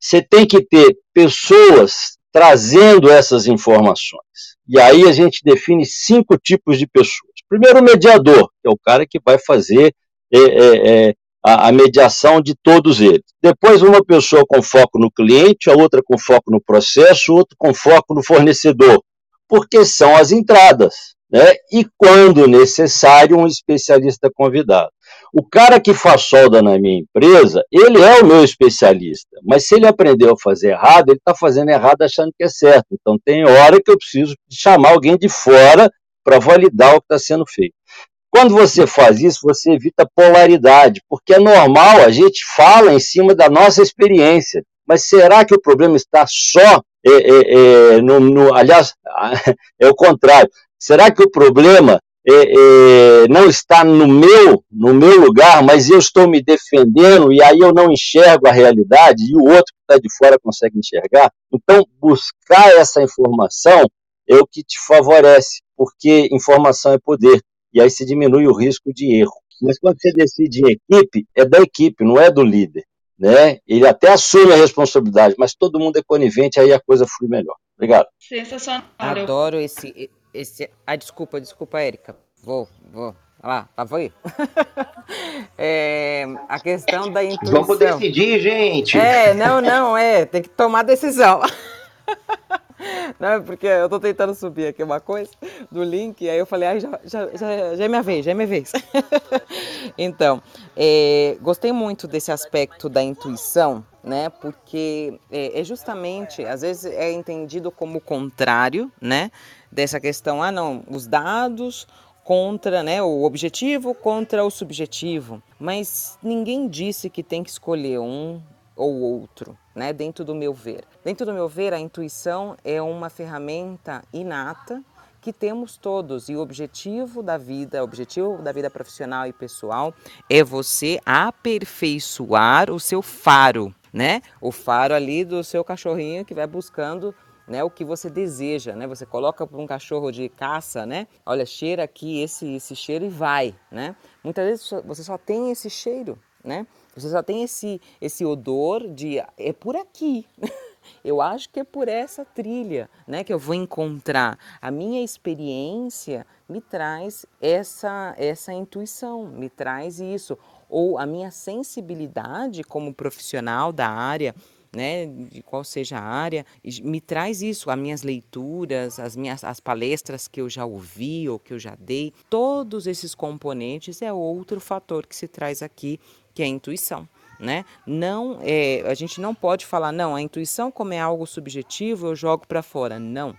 Você tem que ter pessoas trazendo essas informações. E aí a gente define cinco tipos de pessoas. Primeiro, o mediador, que é o cara que vai fazer é, é, é, a, a, mediação de todos eles. Depois, uma pessoa com foco no cliente, a outra com foco no processo, outra com foco no fornecedor, porque são as entradas. Né? E, quando necessário, um especialista convidado. O cara que faz solda na minha empresa, ele é o meu especialista, mas se ele aprendeu a fazer errado, ele está fazendo errado achando que é certo. Então tem hora que eu preciso chamar alguém de fora para validar o que está sendo feito. Quando você faz isso, você evita polaridade, porque é normal, a gente fala em cima da nossa experiência. Mas será que o problema está só é, é, é, no, no, aliás, é o contrário. Será que o problema é, é, não está no meu, no meu lugar, mas eu estou me defendendo e aí eu não enxergo a realidade e o outro que está de fora consegue enxergar. Então, buscar essa informação é o que te favorece, porque informação é poder e aí se diminui o risco de erro. Mas quando você decide em equipe, é da equipe, não é do líder. Né? Ele até assume a responsabilidade, mas todo mundo é conivente, aí a coisa flui melhor. Obrigado. Sensacional. Adoro esse, esse. Ah, desculpa, desculpa, Érica. Vou, vou. Olha lá, tava aí. é, a questão da intuição. Vamos decidir, gente. É, não, não, é. Tem que tomar decisão. Porque eu tô tentando subir aqui uma coisa do link, aí eu falei, ah, já, já, já, já é minha vez, já é minha vez. então, é, gostei muito desse aspecto da intuição, né? Porque é, é, justamente, às vezes é entendido como o contrário, né? Dessa questão, ah, não, os dados contra, né, o objetivo contra o subjetivo. Mas ninguém disse que tem que escolher um ou outro, né, dentro do meu ver. Dentro do meu ver, a intuição é uma ferramenta inata que temos todos e o objetivo da vida, o objetivo da vida profissional e pessoal é você aperfeiçoar o seu faro, né? O faro ali do seu cachorrinho que vai buscando né, o que você deseja, né? Você coloca para um cachorro de caça, né? Olha, cheira aqui esse esse cheiro e vai, né? Muitas vezes você só tem esse cheiro, né? Você só tem esse, esse odor de é por aqui. Eu acho que é por essa trilha, né, que eu vou encontrar. A minha experiência me traz essa essa intuição, me traz isso, ou a minha sensibilidade como profissional da área, né, de qual seja a área, me traz isso, as minhas leituras, as minhas as palestras que eu já ouvi ou que eu já dei, todos esses componentes é outro fator que se traz aqui que é a intuição. Né? Não, é, a gente não pode falar, não, a intuição, como é algo subjetivo, eu jogo para fora. Não.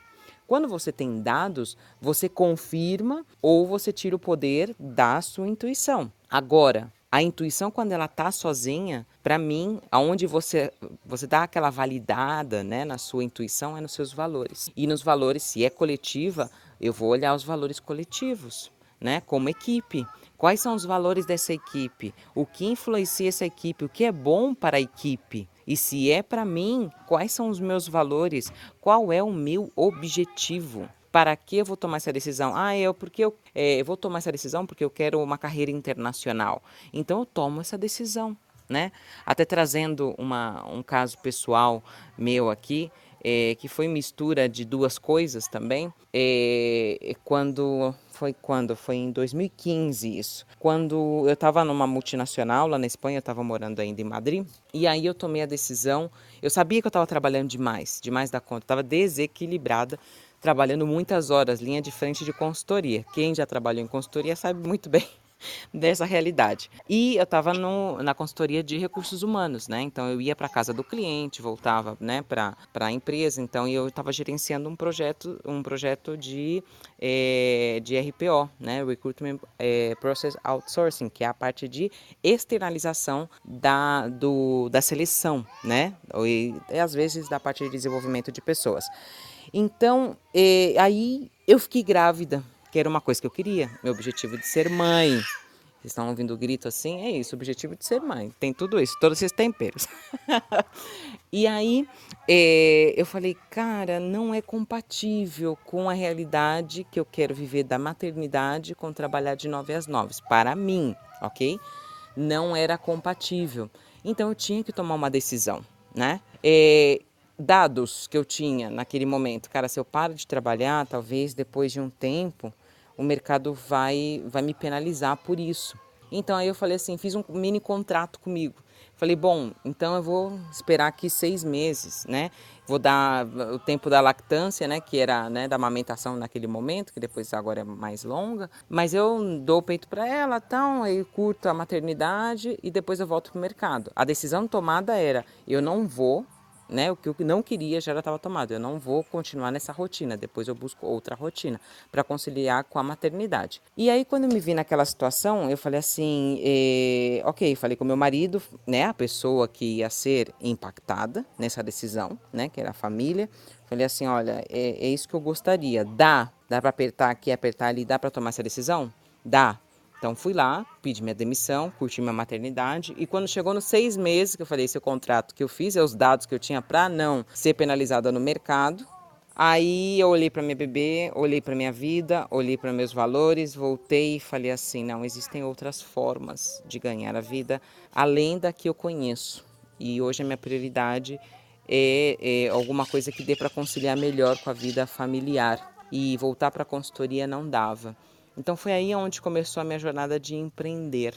Quando você tem dados, você confirma ou você tira o poder da sua intuição. Agora, a intuição, quando ela está sozinha, para mim, aonde você você dá aquela validada né, na sua intuição é nos seus valores. E nos valores, se é coletiva, eu vou olhar os valores coletivos, né, como equipe. Quais são os valores dessa equipe? O que influencia essa equipe? O que é bom para a equipe? E se é para mim, quais são os meus valores? Qual é o meu objetivo? Para que eu vou tomar essa decisão? Ah, eu porque eu, é, vou tomar essa decisão porque eu quero uma carreira internacional. Então eu tomo essa decisão, né? Até trazendo uma, um caso pessoal meu aqui, é, que foi mistura de duas coisas também. É, quando foi quando foi em 2015 isso. Quando eu estava numa multinacional lá na Espanha, eu estava morando ainda em Madrid, e aí eu tomei a decisão. Eu sabia que eu estava trabalhando demais, demais da conta, estava desequilibrada trabalhando muitas horas, linha de frente de consultoria. Quem já trabalhou em consultoria sabe muito bem dessa realidade. E eu estava na consultoria de recursos humanos, né? Então eu ia para casa do cliente, voltava, né, para a empresa. Então eu estava gerenciando um projeto, um projeto de é, de RPO, né, Recruitment é, Process Outsourcing, que é a parte de externalização da do, da seleção, né? E às vezes da parte de desenvolvimento de pessoas. Então, é, aí eu fiquei grávida, que era uma coisa que eu queria, meu objetivo de ser mãe. Vocês estão ouvindo o grito assim? É isso, o objetivo de ser mãe. Tem tudo isso, todos esses temperos. e aí é, eu falei, cara, não é compatível com a realidade que eu quero viver da maternidade com trabalhar de nove às nove. Para mim, ok? Não era compatível. Então eu tinha que tomar uma decisão, né? É, dados que eu tinha naquele momento, cara, se eu paro de trabalhar, talvez depois de um tempo o mercado vai vai me penalizar por isso. Então aí eu falei assim, fiz um mini contrato comigo. Falei, bom, então eu vou esperar aqui seis meses, né? Vou dar o tempo da lactância, né? Que era né, da amamentação naquele momento, que depois agora é mais longa. Mas eu dou o peito para ela, então, aí curto a maternidade e depois eu volto pro mercado. A decisão tomada era, eu não vou né? O que eu não queria já estava tomado. Eu não vou continuar nessa rotina. Depois eu busco outra rotina para conciliar com a maternidade. E aí quando eu me vi naquela situação, eu falei assim, eh, ok, falei com meu marido, né? A pessoa que ia ser impactada nessa decisão, né? Que era a família. Falei assim, olha, é, é isso que eu gostaria. Dá, dá para apertar aqui, apertar ali, dá para tomar essa decisão? Dá. Então fui lá, pedi minha demissão, curti minha maternidade e quando chegou nos seis meses que eu falei esse contrato que eu fiz, é os dados que eu tinha para não ser penalizada no mercado. Aí eu olhei para minha bebê, olhei para minha vida, olhei para meus valores, voltei e falei assim, não existem outras formas de ganhar a vida além da que eu conheço. E hoje a minha prioridade é, é alguma coisa que dê para conciliar melhor com a vida familiar. E voltar para a consultoria não dava. Então foi aí onde começou a minha jornada de empreender.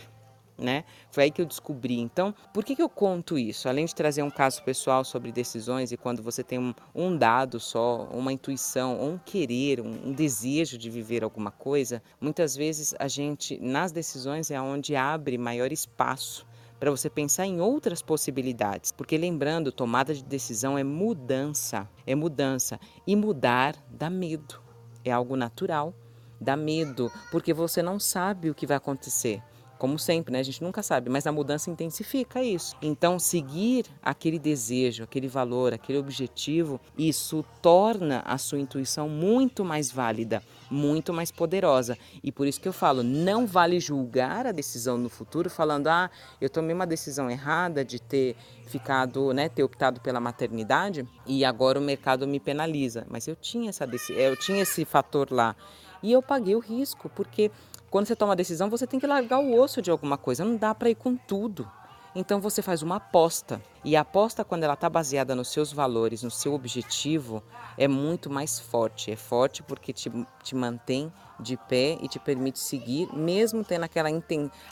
Né? Foi aí que eu descobri. Então, por que, que eu conto isso? Além de trazer um caso pessoal sobre decisões e quando você tem um, um dado só, uma intuição, um querer, um, um, desejo de viver alguma coisa, muitas vezes a gente, nas decisões, é onde abre maior espaço para você pensar em outras possibilidades. Porque lembrando, tomada de decisão é mudança, é mudança. E mudar dá medo, é algo natural dá medo, porque você não sabe o que vai acontecer. Como sempre, né? A gente nunca sabe, mas a mudança intensifica isso. Então, seguir aquele desejo, aquele valor, aquele objetivo, isso torna a sua intuição muito mais válida, muito mais poderosa. E por isso que eu falo, não vale julgar a decisão no futuro falando: "Ah, eu tomei uma decisão errada de ter ficado, né, ter optado pela maternidade e agora o mercado me penaliza". Mas eu tinha essa eu tinha esse fator lá. E eu paguei o risco, porque quando você toma a decisão, você tem que largar o osso de alguma coisa, não dá para ir com tudo. Então você faz uma aposta. E a aposta, quando ela está baseada nos seus valores, no seu objetivo, é muito mais forte. É forte porque te, te mantém de pé e te permite seguir, mesmo tendo aquela,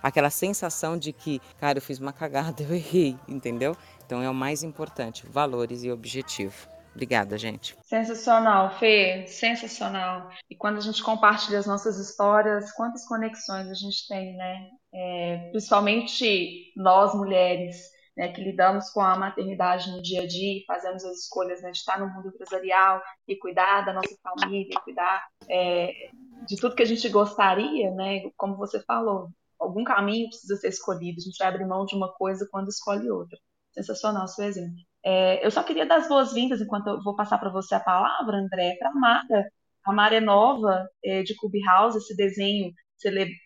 aquela sensação de que, cara, eu fiz uma cagada, eu errei, entendeu? Então é o mais importante: valores e objetivo. Obrigada, gente. Sensacional, Fê, sensacional. E quando a gente compartilha as nossas histórias, quantas conexões a gente tem, né? É, principalmente nós mulheres, né, que lidamos com a maternidade no dia a dia, fazemos as escolhas né, de estar no mundo empresarial e cuidar da nossa família, cuidar é, de tudo que a gente gostaria, né? Como você falou, algum caminho precisa ser escolhido. A gente vai abrir mão de uma coisa quando escolhe outra. Sensacional seu exemplo. É, eu só queria dar as boas-vindas, enquanto eu vou passar para você a palavra, André, para a Mara. A Mara é nova é, de Clubhouse, esse desenho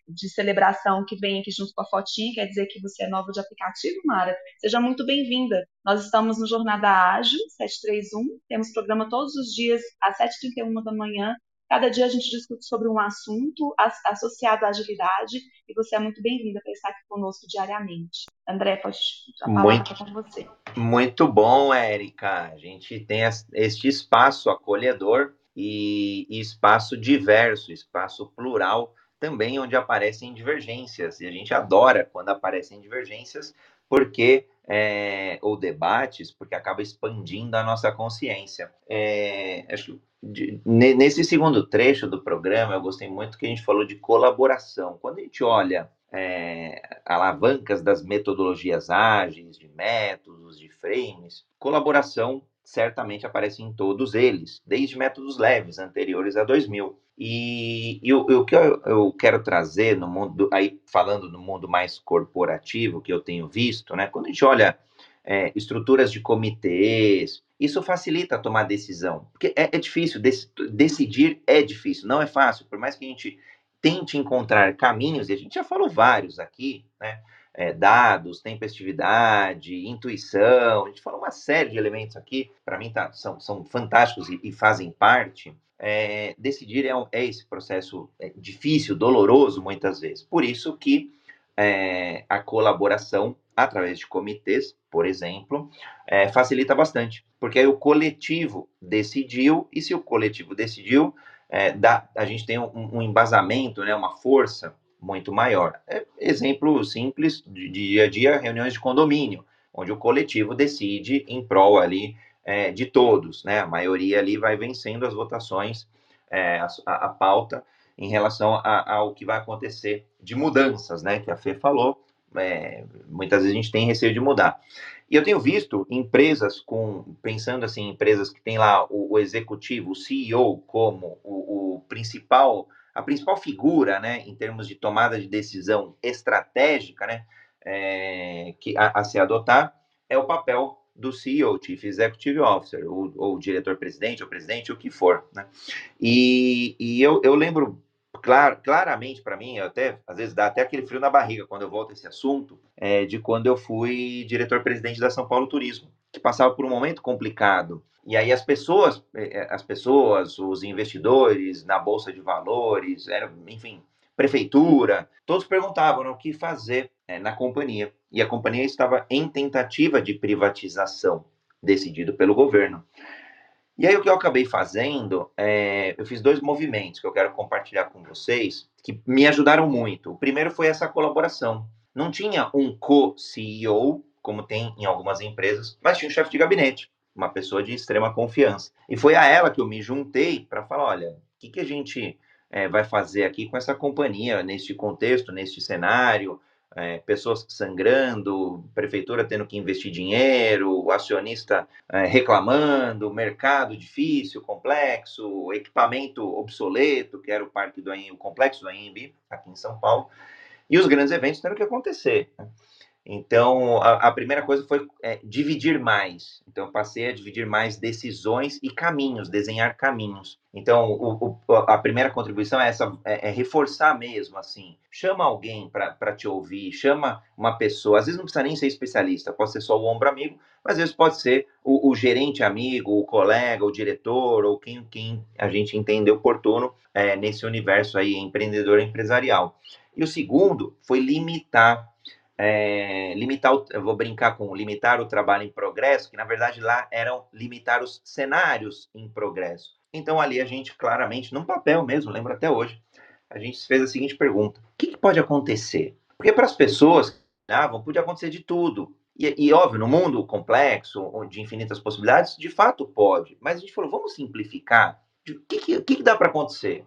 de celebração que vem aqui junto com a fotinha, quer dizer que você é nova de aplicativo, Mara. Seja muito bem-vinda. Nós estamos no Jornada Ágil 731, temos programa todos os dias às 7h31 da manhã Cada dia a gente discute sobre um assunto associado à agilidade e você é muito bem-vinda para estar aqui conosco diariamente. André, pode falar muito, com você. Muito bom, Érica. A gente tem este espaço acolhedor e espaço diverso, espaço plural também onde aparecem divergências. E a gente adora quando aparecem divergências, porque é, ou debates, porque acaba expandindo a nossa consciência. É, acho de, nesse segundo trecho do programa, eu gostei muito que a gente falou de colaboração. Quando a gente olha é, alavancas das metodologias ágeis, de métodos, de frames, colaboração certamente aparece em todos eles, desde métodos leves anteriores a 2000. E, e o, o, que eu, eu, quero trazer no mundo, aí falando no mundo mais corporativo que eu tenho visto, né? Quando a gente olha é, estruturas de comitês. Isso facilita a tomar decisão. Porque é, é difícil, dec decidir é difícil, não é fácil. Por mais que a gente tente encontrar caminhos, e a gente já falou vários aqui, né? É, dados, tempestividade, intuição, a gente falou uma série de elementos aqui, para mim tá, são, são fantásticos e, e fazem parte. É, decidir é, é, esse processo é, difícil, doloroso muitas vezes. Por isso que é, a colaboração através de comitês, por exemplo, é, facilita bastante, porque aí o coletivo decidiu, e se o coletivo decidiu, é, dá, a gente tem um, um, embasamento, né, uma força muito maior. É, exemplo simples de, dia a dia, reuniões de condomínio, onde o coletivo decide em prol ali é, de todos, né, a maioria ali vai vencendo as votações, é, a, a, pauta em relação a, ao que vai acontecer de mudanças, né, que a Fê falou, é, muitas vezes a gente tem receio de mudar. E eu tenho visto empresas com, pensando assim, empresas que tem lá o, o executivo, o CEO como o, o, principal, a principal figura, né, em termos de tomada de decisão estratégica, né, é, que a, a, se adotar é o papel do CEO, Chief Executive Officer, ou, ou diretor-presidente, ou presidente, o que for, né. E, e eu, eu lembro claro, claramente para mim, até às vezes dá até aquele frio na barriga quando eu volto a esse assunto, é, de quando eu fui diretor-presidente da São Paulo Turismo, que passava por um momento complicado. E aí as pessoas, é, é, as pessoas, os investidores na bolsa de valores, enfim, prefeitura, todos perguntavam né, o que fazer é, na companhia. E a companhia estava em tentativa de privatização, decidido pelo governo. E aí o que eu acabei fazendo, é, eu fiz dois movimentos que eu quero compartilhar com vocês, que me ajudaram muito. O primeiro foi essa colaboração. Não tinha um co-CEO, como tem em algumas empresas, mas tinha um chefe de gabinete, uma pessoa de extrema confiança. E foi a ela que eu me juntei para falar, olha, o que, que a gente é, vai fazer aqui com essa companhia, neste contexto, neste cenário, é, pessoas sangrando, prefeitura tendo que investir dinheiro, acionista é, reclamando, mercado difícil, complexo, equipamento obsoleto, que era o parque do AIM, o complexo do AIMB, aqui em São Paulo, e os grandes eventos tendo que acontecer. Né? Então, a, a, primeira coisa foi é, dividir mais. Então, eu passei a dividir mais decisões e caminhos, desenhar caminhos. Então, o, o, a primeira contribuição é essa, é, é reforçar mesmo, assim. Chama alguém para te ouvir, chama uma pessoa. Às vezes não precisa nem ser especialista, pode ser só o ombro amigo, mas às vezes pode ser o, o gerente amigo, o colega, o diretor, ou quem, quem a gente entender oportuno é, nesse universo aí empreendedor empresarial. E o segundo foi limitar é, limitar, o, eu vou brincar com limitar o trabalho em progresso, que na verdade lá eram limitar os cenários em progresso. Então ali a gente claramente, num papel mesmo, lembro até hoje, a gente fez a seguinte pergunta: o que, que pode acontecer? Porque para as pessoas, ah, pode acontecer de tudo. E, e, óbvio, no mundo complexo, de infinitas possibilidades, de fato pode. Mas a gente falou, vamos simplificar. O que, que, que dá para acontecer?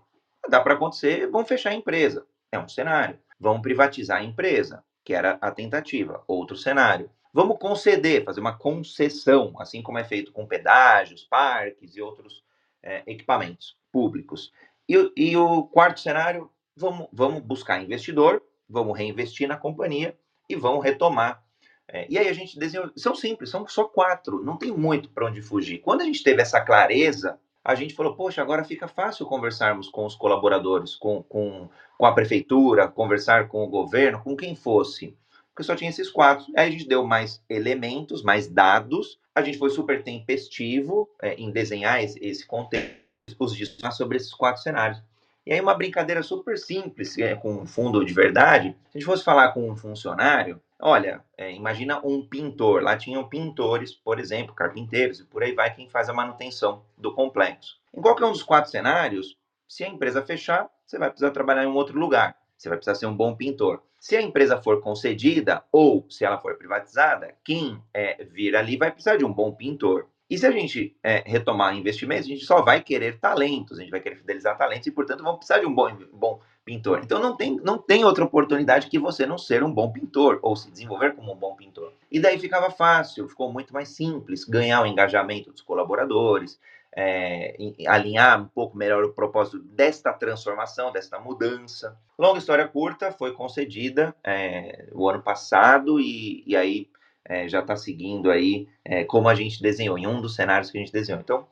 Dá para acontecer, vamos fechar a empresa. É um cenário. Vamos privatizar a empresa que era a tentativa. Outro cenário. Vamos conceder, fazer uma concessão, assim como é feito com pedágios, parques e outros é, equipamentos públicos. E, e, o quarto cenário, vamos, vamos buscar investidor, vamos reinvestir na companhia e vamos retomar. É, e aí a gente desenhou. São simples, são só quatro, não tem muito para onde fugir. Quando a gente teve essa clareza, a gente falou, poxa, agora fica fácil conversarmos com os colaboradores, com, com, com a prefeitura, conversar com o governo, com quem fosse. Porque só tinha esses quatro. Aí a gente deu mais elementos, mais dados. A gente foi super tempestivo é, em desenhar esse, esse contexto, os sobre esses quatro cenários. E aí uma brincadeira super simples, é, com um fundo de verdade. Se a gente fosse falar com um funcionário, olha, é, imagina um pintor. Lá tinham pintores, por exemplo, carpinteiros e por aí vai quem faz a manutenção do complexo. Em qualquer um dos quatro cenários, se a empresa fechar, você vai precisar trabalhar em um outro lugar. Você vai precisar ser um bom pintor. Se a empresa for concedida ou se ela for privatizada, quem é, vir ali vai precisar de um bom pintor. E se a gente é, retomar investimentos, a gente só vai querer talentos, a gente vai querer fidelizar talentos e, portanto, vamos precisar de um bom, bom pintor. Então, não tem, não tem outra oportunidade que você não ser um bom pintor ou se desenvolver como um bom pintor. E daí ficava fácil, ficou muito mais simples ganhar o engajamento dos colaboradores, é, alinhar um pouco melhor o propósito desta transformação, desta mudança. Longa história curta, foi concedida é, o ano passado e, e aí é, já está seguindo aí como a gente desenhou, em um dos cenários que a gente desenhou. Então,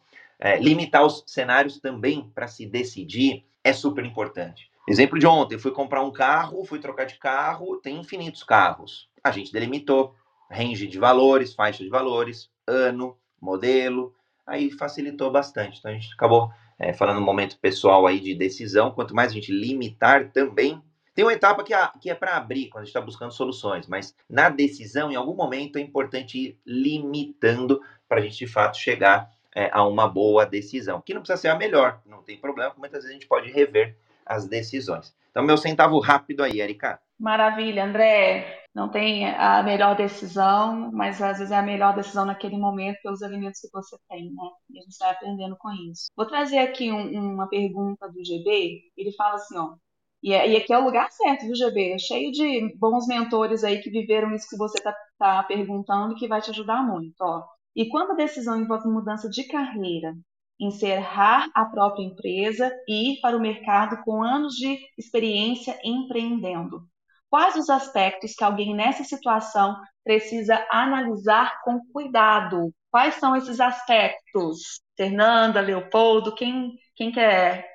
limitar os cenários também para se decidir é super importante. Exemplo de ontem, fui comprar um carro, fui trocar de carro, tem infinitos carros. A gente delimitou range de valores, faixa de valores, ano, modelo, aí facilitou bastante. Então a gente acabou é, falando no momento pessoal aí de decisão, quanto mais a gente limitar também. Tem uma etapa que, que é para abrir, quando a gente está buscando soluções, mas na decisão, em algum momento, é importante ir limitando para a gente de fato chegar é, a uma boa decisão, que não precisa ser a melhor, não tem problema, muitas vezes a gente pode rever as decisões. Então, meu centavo rápido aí, Erika. Maravilha, André. Não tem a melhor decisão, mas às vezes é a melhor decisão naquele momento pelos elementos que você tem, né? E a gente vai aprendendo com isso. Vou trazer aqui um, uma pergunta do GB. Ele fala assim, ó. E, é, e aqui é o lugar certo, viu, GB? É cheio de bons mentores aí que viveram isso que você está tá perguntando e que vai te ajudar muito, ó. E quando a decisão envolve mudança de carreira, encerrar a própria empresa e ir para o mercado com anos de experiência empreendendo. Quais os aspectos que alguém nessa situação precisa analisar com cuidado? Quais são esses aspectos? Fernanda, Leopoldo, quem, quem quer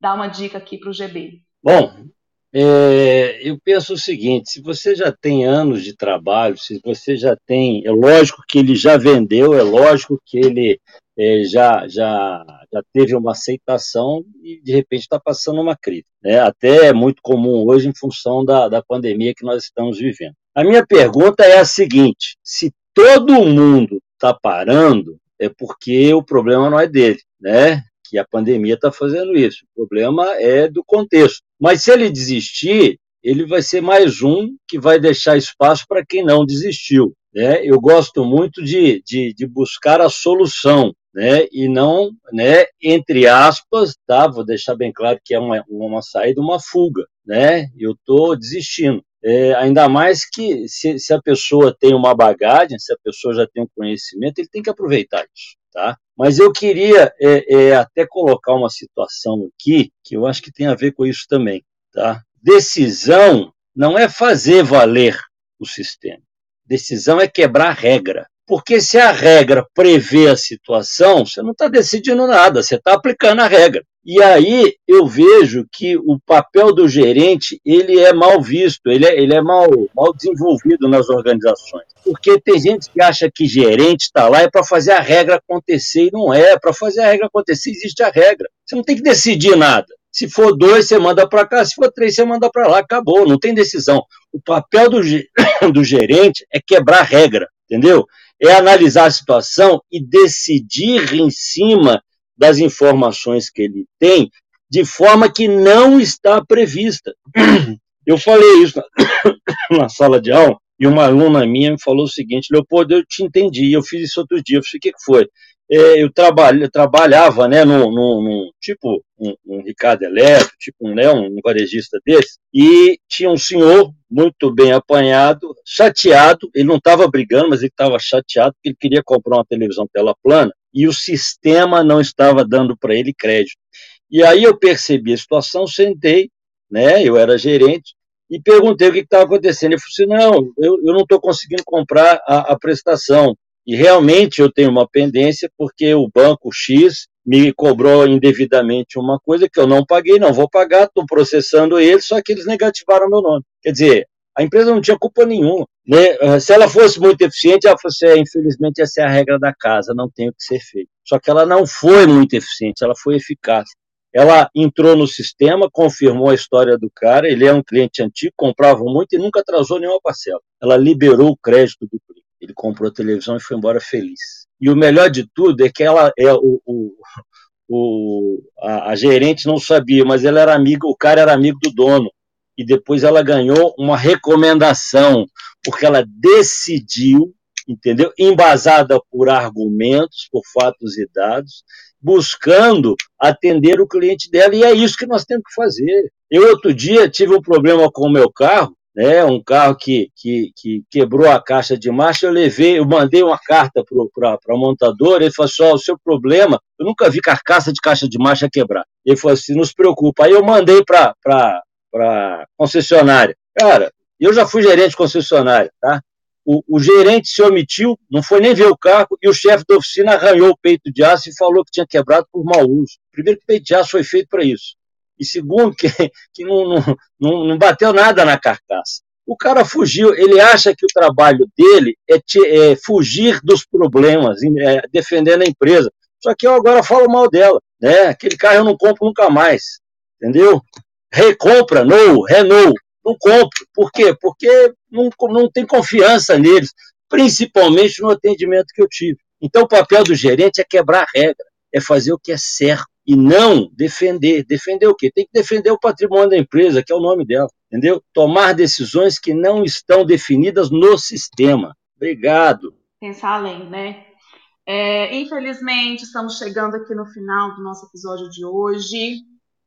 dar uma dica aqui para o GB? Bom, é, eu penso o seguinte: se você já tem anos de trabalho, se você já tem, é lógico que ele já vendeu, é lógico que ele é, já, já, já teve uma aceitação e de repente está passando uma crise. Né? Até é muito comum hoje em função da, da pandemia que nós estamos vivendo. A minha pergunta é a seguinte: se todo mundo está parando, é porque o problema não é dele, né? que a pandemia está fazendo isso. O problema é do contexto. Mas se ele desistir, ele vai ser mais um que vai deixar espaço para quem não desistiu. Né? Eu gosto muito de, de, de, buscar a solução, né? e não, né, entre aspas, tá? vou deixar bem claro que é uma, uma saída, uma fuga. Né? Eu estou desistindo. É, ainda mais que se, se, a pessoa tem uma bagagem, se a pessoa já tem um conhecimento, ele tem que aproveitar isso. Tá? Mas eu queria é, é, até colocar uma situação aqui que eu acho que tem a ver com isso também. Tá? Decisão não é fazer valer o sistema. Decisão é quebrar regra. Porque se a regra prevê a situação, você não está decidindo nada, você está aplicando a regra. E aí eu vejo que o papel do gerente ele é mal visto, ele é, ele é mal, mal desenvolvido nas organizações. Porque tem gente que acha que gerente está lá é para fazer a regra acontecer, e não é. Para fazer a regra acontecer, existe a regra. Você não tem que decidir nada. Se for dois, você manda para cá, se for três, você manda para lá, acabou, não tem decisão. O papel do, do gerente é quebrar regra, entendeu? É analisar a situação e decidir em cima das informações que ele tem, de forma que não está prevista. Eu falei isso na, sala de aula, e uma aluna minha me falou o seguinte: Leopoldo, eu te entendi, eu fiz isso outro dia. Eu falei: o que foi? É, eu, trabalha, eu trabalhava né, tipo um, um, Ricardo Eletro, tipo um, né, um varejista desse, e tinha um senhor muito bem apanhado, chateado, ele não estava brigando, mas ele estava chateado porque ele queria comprar uma televisão tela plana e o sistema não estava dando para ele crédito. E aí eu percebi a situação, sentei, né, eu era gerente, e perguntei o que estava acontecendo. Ele falou assim: não, eu, eu não estou conseguindo comprar a, a prestação. E realmente eu tenho uma pendência porque o banco X me cobrou indevidamente uma coisa que eu não paguei, não vou pagar, estou processando ele, só que eles negativaram meu nome. Quer dizer, a empresa não tinha culpa nenhuma. Né? Se ela fosse muito eficiente, ela fosse, é, infelizmente, essa é a regra da casa, não tem o que ser feito. Só que ela não foi muito eficiente, ela foi eficaz. Ela entrou no sistema, confirmou a história do cara, ele é um cliente antigo, comprava muito e nunca atrasou nenhuma parcela. Ela liberou o crédito do cliente. Ele comprou a televisão e foi embora feliz. E o melhor de tudo é que ela é o, o, o a, a, gerente não sabia, mas ela era amiga, o cara era amigo do dono. E depois ela ganhou uma recomendação, porque ela decidiu, entendeu? Embasada por argumentos, por fatos e dados, buscando atender o cliente dela, e é isso que nós temos que fazer. Eu, outro dia, tive um problema com o meu carro, né, um carro que, que, que quebrou a caixa de marcha, eu levei, eu mandei uma carta para a montadora, ele falou assim, o seu problema, eu nunca vi carcaça de caixa de marcha quebrar. Ele falou assim, não se preocupa. Aí eu mandei para a concessionária. Cara, eu já fui gerente de concessionária, tá? o, o, gerente se omitiu, não foi nem ver o carro, e o chefe da oficina arranhou o peito de aço e falou que tinha quebrado por mau uso. Primeiro, que o peito de aço foi feito para isso. E segundo, que, que não, não, não bateu nada na carcaça. O cara fugiu, ele acha que o trabalho dele é, te, é fugir dos problemas, é, defendendo a empresa. Só que eu agora falo mal dela, né? Aquele carro eu não compro nunca mais, entendeu? Recompra, no, Renault, não compro. Por quê? Porque não, não tem confiança neles, principalmente no atendimento que eu tive. Então, o papel do gerente é quebrar a regra, é fazer o que é certo e não defender. Defender o quê? Tem que defender o patrimônio da empresa, que é o nome dela, entendeu? Tomar decisões que não estão definidas no sistema. Obrigado. Pensar além, né? É, infelizmente, estamos chegando aqui no final do nosso episódio de hoje.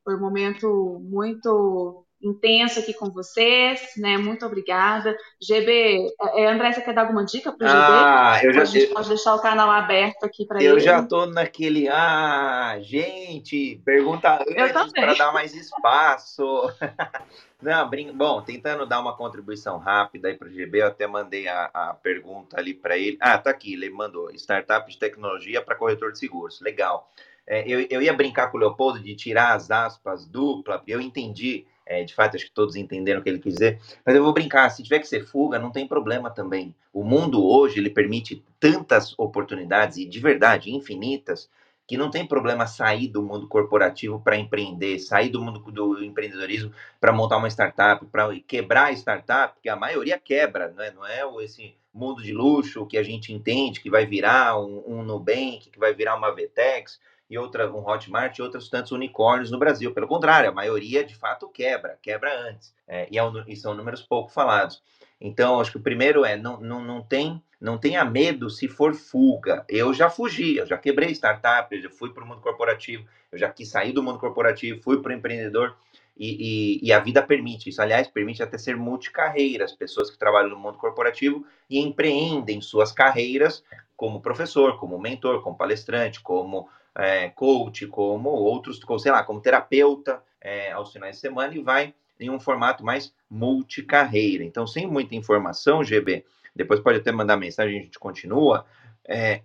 Foi um momento muito intenso aqui com vocês, né? Muito obrigada. GB, é, é, André, você quer dar alguma dica para o GB? Ah, eu já, a gente pode deixar o canal aberto aqui para ele. Eu já estou naquele, ah, gente, pergunta antes para dar mais espaço. Não, brin... bom, tentando dar uma contribuição rápida aí para o GB, eu até mandei a, a pergunta ali para ele. Ah, tá aqui, ele mandou startup de tecnologia para corretor de seguros. Legal. É, eu, eu ia brincar com o Leopoldo de tirar as aspas dupla, eu entendi é, de fato, acho que todos entenderam o que ele quis dizer. Mas eu vou brincar, se tiver que ser fuga, não tem problema também. O mundo hoje, ele permite tantas oportunidades, e de verdade, infinitas, que não tem problema sair do mundo corporativo para empreender, sair do mundo do empreendedorismo para montar uma startup, para quebrar a startup, porque a maioria quebra, não é, não é esse mundo de luxo que a gente entende que vai virar um, um Nubank, que vai virar uma Vetex, e outra, um Hotmart e outros tantos unicórnios no Brasil. Pelo contrário, a maioria de fato quebra, quebra antes. É, e, é um, e, são números pouco falados. Então, acho que o primeiro é não, não, não, tem, não tenha medo se for fuga. Eu já fugi, eu já quebrei startup, eu já fui para o mundo corporativo, eu já quis sair do mundo corporativo, fui para o empreendedor. E, e, e, a vida permite isso. Aliás, permite até ser multicarreiras, pessoas que trabalham no mundo corporativo e empreendem suas carreiras como professor, como mentor, como palestrante, como é, coach, como outros, como, sei lá, como terapeuta é, aos finais de semana e vai em um formato mais multicarreira. Então, sem muita informação, GB, depois pode até mandar mensagem, a gente continua. É,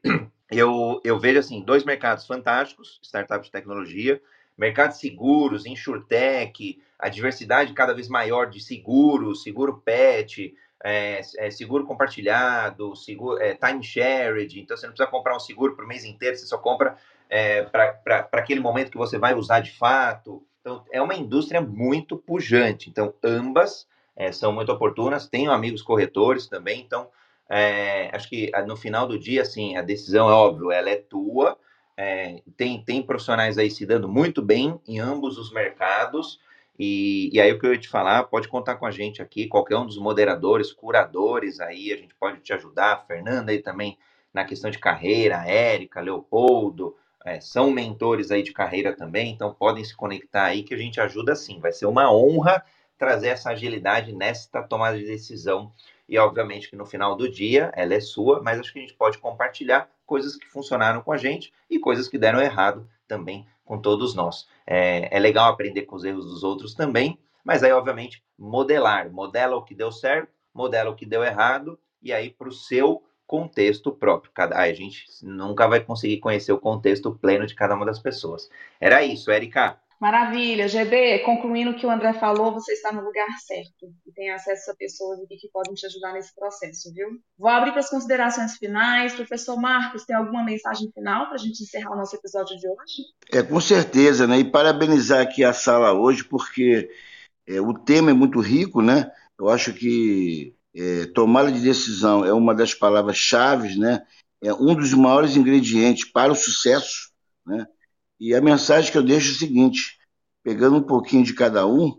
eu, eu vejo assim dois mercados fantásticos, startups de tecnologia, mercados seguros, insurtech, a diversidade cada vez maior de seguros, seguro pet, é, é, seguro compartilhado, seguro, é, time shared, então você não precisa comprar um seguro para o mês inteiro, você só compra é, para aquele momento que você vai usar de fato. Então, é uma indústria muito pujante. Então, ambas é, são muito oportunas. Tenho amigos corretores também, então é, acho que ah, no final do dia, assim, a decisão é óbvio, ela é tua. É, tem, tem profissionais aí se dando muito bem em ambos os mercados. E, e aí o que eu ia te falar, pode contar com a gente aqui, qualquer um dos moderadores, curadores aí, a gente pode te ajudar, a Fernanda aí também na questão de carreira, Érica, Leopoldo, é, são mentores aí de carreira também, então podem se conectar aí que a gente ajuda sim. Vai ser uma honra trazer essa agilidade nesta tomada de decisão. E obviamente que no final do dia ela é sua, mas acho que a gente pode compartilhar coisas que funcionaram com a gente e coisas que deram errado também com todos nós. É, é legal aprender com os erros dos outros também, mas aí, obviamente, modelar. Modela o que deu certo, modela o que deu errado, e aí para o seu contexto próprio. Cada, a gente nunca vai conseguir conhecer o contexto pleno de cada uma das pessoas. Era isso, Erika. Maravilha, GB, concluindo o que o André falou, você está no lugar certo e tem acesso a pessoas aqui que podem te ajudar nesse processo, viu? Vou abrir para as considerações finais. Professor Marcos, tem alguma mensagem final para a gente encerrar o nosso episódio de hoje? É, com certeza, né? E parabenizar aqui a sala hoje, porque é, o tema é muito rico, né? Eu acho que é, tomada de decisão é uma das palavras-chave, né? É um dos maiores ingredientes para o sucesso, né? E a mensagem que eu deixo é o seguinte: pegando um pouquinho de cada um,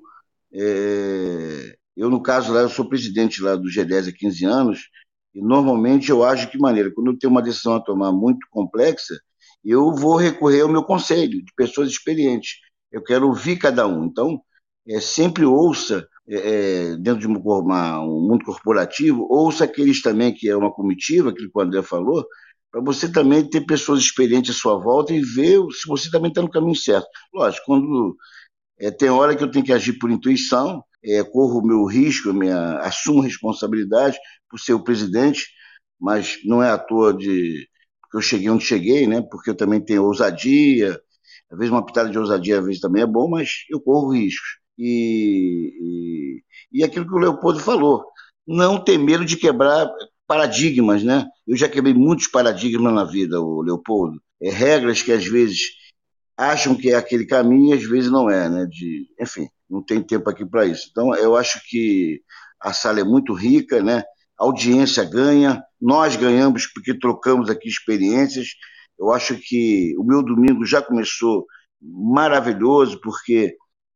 é, eu, no caso lá, eu sou presidente lá do G10 há 15 anos, e normalmente eu acho que maneira, quando eu tenho uma decisão a tomar muito complexa, eu vou recorrer ao meu conselho de pessoas experientes. Eu quero ouvir cada um. Então, é, sempre ouça, é, é dentro de uma, um mundo corporativo, ouça aqueles também que é uma comitiva, aquilo que o André falou, para você também ter pessoas experientes à sua volta e ver se você também está no caminho certo. Lógico, quando é, tem hora que eu tenho que agir por intuição, é, corro o meu risco, minha, assumo responsabilidade, por ser o presidente, mas não é à toa de que eu cheguei onde cheguei, né? Porque eu também tenho ousadia, às vezes uma pitada de ousadia, às vezes também é bom, mas eu corro riscos. E, e, e aquilo que o Leopoldo falou, não ter medo de quebrar paradigmas, né? Eu já quebrei muitos paradigmas na vida, o Leopoldo. É, regras que às vezes acham que é aquele caminho e às vezes não é, né? De, enfim, não tem tempo aqui para isso. Então, eu acho que a sala é muito rica, né? A audiência ganha, nós ganhamos porque trocamos aqui experiências. Eu acho que o meu domingo já começou maravilhoso, porque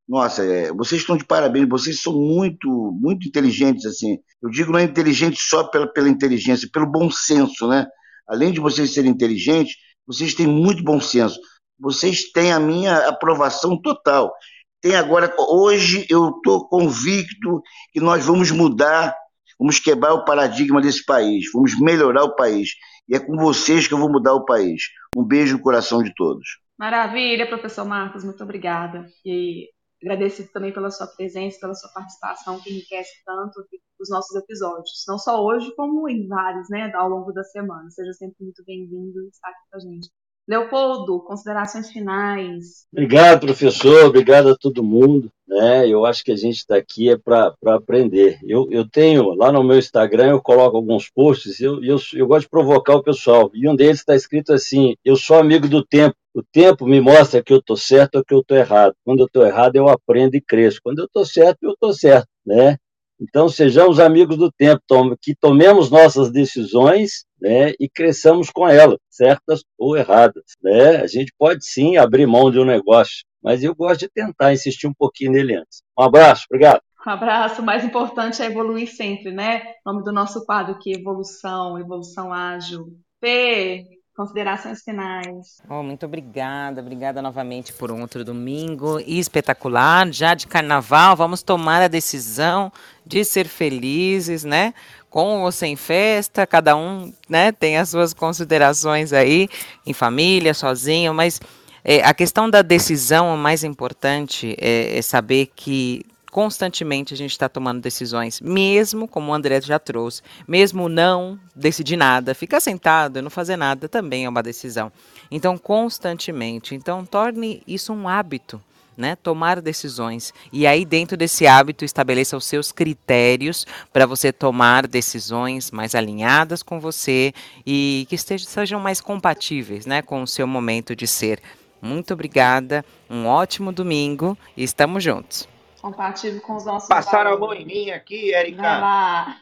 nossa, é, vocês estão de parabéns, vocês são muito, muito inteligentes, assim. Eu digo não é inteligente só pela, pela inteligência, pelo bom senso, né? Além de vocês serem inteligentes, vocês têm muito bom senso. Vocês têm a minha aprovação total. Tem agora, hoje eu estou convicto que nós vamos mudar, vamos quebrar o paradigma desse país, vamos melhorar o país. E é com vocês que eu vou mudar o país. Um beijo no coração de todos. Maravilha, professor Marcos, muito obrigada. E agradecido também pela sua presença, pela sua participação, que enriquece tanto os nossos episódios. Não só hoje, como em vários, né, ao longo da semana. Seja sempre muito bem-vindo estar aqui com a gente. Leopoldo, considerações finais. Obrigado, professor. Obrigado a todo mundo. Né? Eu acho que a gente está aqui é para aprender. Eu, eu tenho, lá no meu Instagram, eu coloco alguns posts, eu, eu, eu gosto de provocar o pessoal. E um deles está escrito assim: Eu sou amigo do tempo. O tempo me mostra que eu estou certo ou que eu estou errado. Quando eu estou errado, eu aprendo e cresço. Quando eu estou certo, eu estou certo. Né? Então, sejamos amigos do tempo, que tomemos nossas decisões né, e cresçamos com elas, certas ou erradas. Né? A gente pode sim abrir mão de um negócio, mas eu gosto de tentar insistir um pouquinho nele antes. Um abraço, obrigado. Um abraço. O mais importante é evoluir sempre, né? O nome do nosso quadro aqui, evolução, evolução ágil. P, considerações finais. Oh, muito obrigada, obrigada novamente por um outro domingo espetacular, já de carnaval. Vamos tomar a decisão de ser felizes, né? Com ou sem festa, cada um, né, tem as suas considerações aí, em família, sozinho, mas é, a questão da decisão, o mais importante é, é saber que constantemente a gente está tomando decisões, mesmo como o André já trouxe, mesmo não decidir nada, ficar sentado e não fazer nada também é uma decisão. Então, constantemente, então torne isso um hábito. Né, tomar decisões. E aí, dentro desse hábito, estabeleça os seus critérios para você tomar decisões mais alinhadas com você e que estejam, sejam mais compatíveis né, com o seu momento de ser. Muito obrigada, um ótimo domingo e estamos juntos compatível com os nossos Passaram valores. a mão em mim aqui, Erika.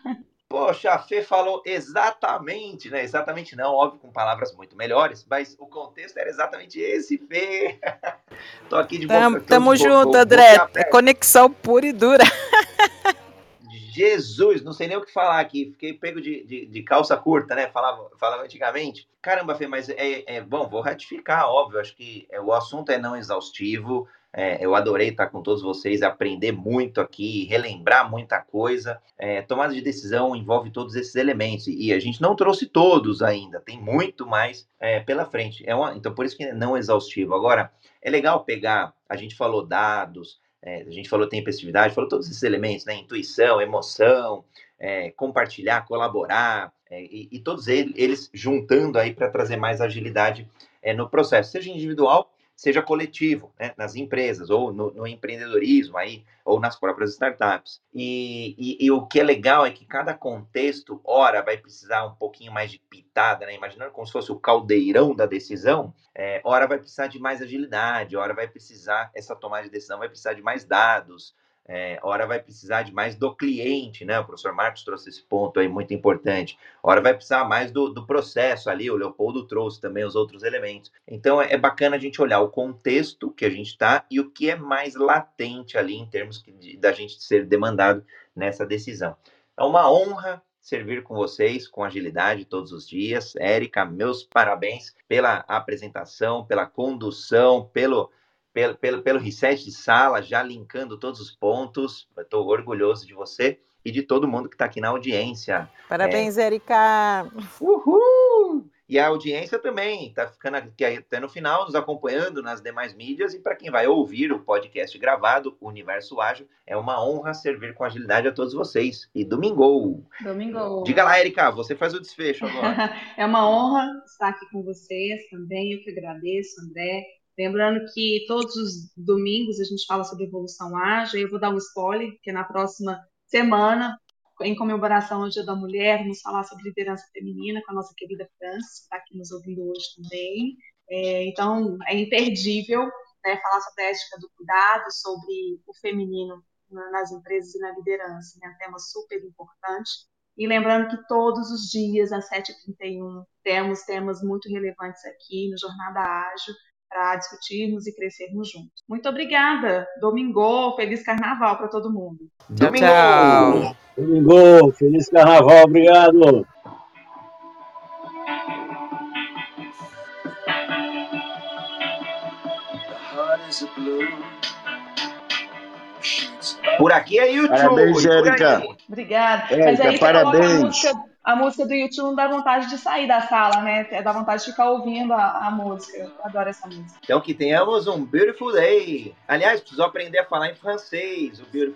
Poxa, a Fê falou exatamente, né? Exatamente não, óbvio, com palavras muito melhores, mas o contexto era exatamente esse, Fê. Tô aqui de boca. Tamo, tamo junto, André. É conexão pura e dura. Jesus, não sei nem o que falar aqui. Fiquei pego de, de, de calça curta, né? Falava, falava antigamente. Caramba, Fê, mas é, é bom, vou ratificar, óbvio. Acho que é, o assunto é não exaustivo. É, eu adorei estar com todos vocês, aprender muito aqui, relembrar muita coisa. É, tomada de decisão envolve todos esses elementos e a gente não trouxe todos ainda, tem muito mais é, pela frente. É uma, então, por isso que é não exaustivo. Agora, é legal pegar, a gente falou dados, é, a gente falou tempestividade, falou todos esses elementos, né? Intuição, emoção, é, compartilhar, colaborar, é, e, e, todos eles, eles juntando aí para trazer mais agilidade é, no processo, seja individual seja coletivo, né, nas empresas, ou no, no, empreendedorismo aí, ou nas próprias startups. E, e, e, o que é legal é que cada contexto, ora, vai precisar um pouquinho mais de pitada, né? Imaginando como se fosse o caldeirão da decisão, é, ora vai precisar de mais agilidade, ora vai precisar, essa tomada de decisão vai precisar de mais dados, é, hora vai precisar de mais do cliente, né? O professor Marcos trouxe esse ponto aí muito importante. Hora vai precisar mais do, do processo ali, o Leopoldo trouxe também os outros elementos. Então é, é bacana a gente olhar o contexto que a gente está e o que é mais latente ali em termos de, da gente ser demandado nessa decisão. É uma honra servir com vocês com agilidade todos os dias. Érica, meus parabéns pela apresentação, pela condução, pelo pelo, pelo, pelo reset de sala, já linkando todos os pontos. Estou orgulhoso de você e de todo mundo que está aqui na audiência. Parabéns, é... Erika! Uhul! E a audiência também está ficando aqui até no final, nos acompanhando nas demais mídias. E para quem vai ouvir o podcast gravado, o Universo Ágil, é uma honra servir com agilidade a todos vocês. E domingo! Domingo! Diga lá, Erika, você faz o desfecho agora. é uma honra estar aqui com vocês também. Eu que agradeço, André. Lembrando que todos os domingos a gente fala sobre evolução ágil. Eu vou dar um spoiler, que na próxima semana em comemoração ao Dia da Mulher, vamos falar sobre liderança feminina com a nossa querida Francis, que está aqui nos ouvindo hoje também. É, então, é imperdível né, falar sobre a ética do cuidado, sobre o feminino nas empresas e na liderança, né, um tema super importante. E lembrando que todos os dias, às 7h31, temos temas muito relevantes aqui no Jornada Ágil para discutirmos e crescermos juntos. Muito obrigada. Domingo, feliz carnaval para todo mundo. Domingo! Tchau. Domingo, feliz carnaval, obrigado. Por aqui é YouTube. Parabéns, Érica. Obrigada. Érica, Mas aí parabéns a música do YouTube não dá vontade de sair da sala, né? Dá vontade de ficar ouvindo a, a música. Eu adoro essa música. Então que tenhamos um beautiful day. Aliás, preciso aprender a falar em francês, o beautiful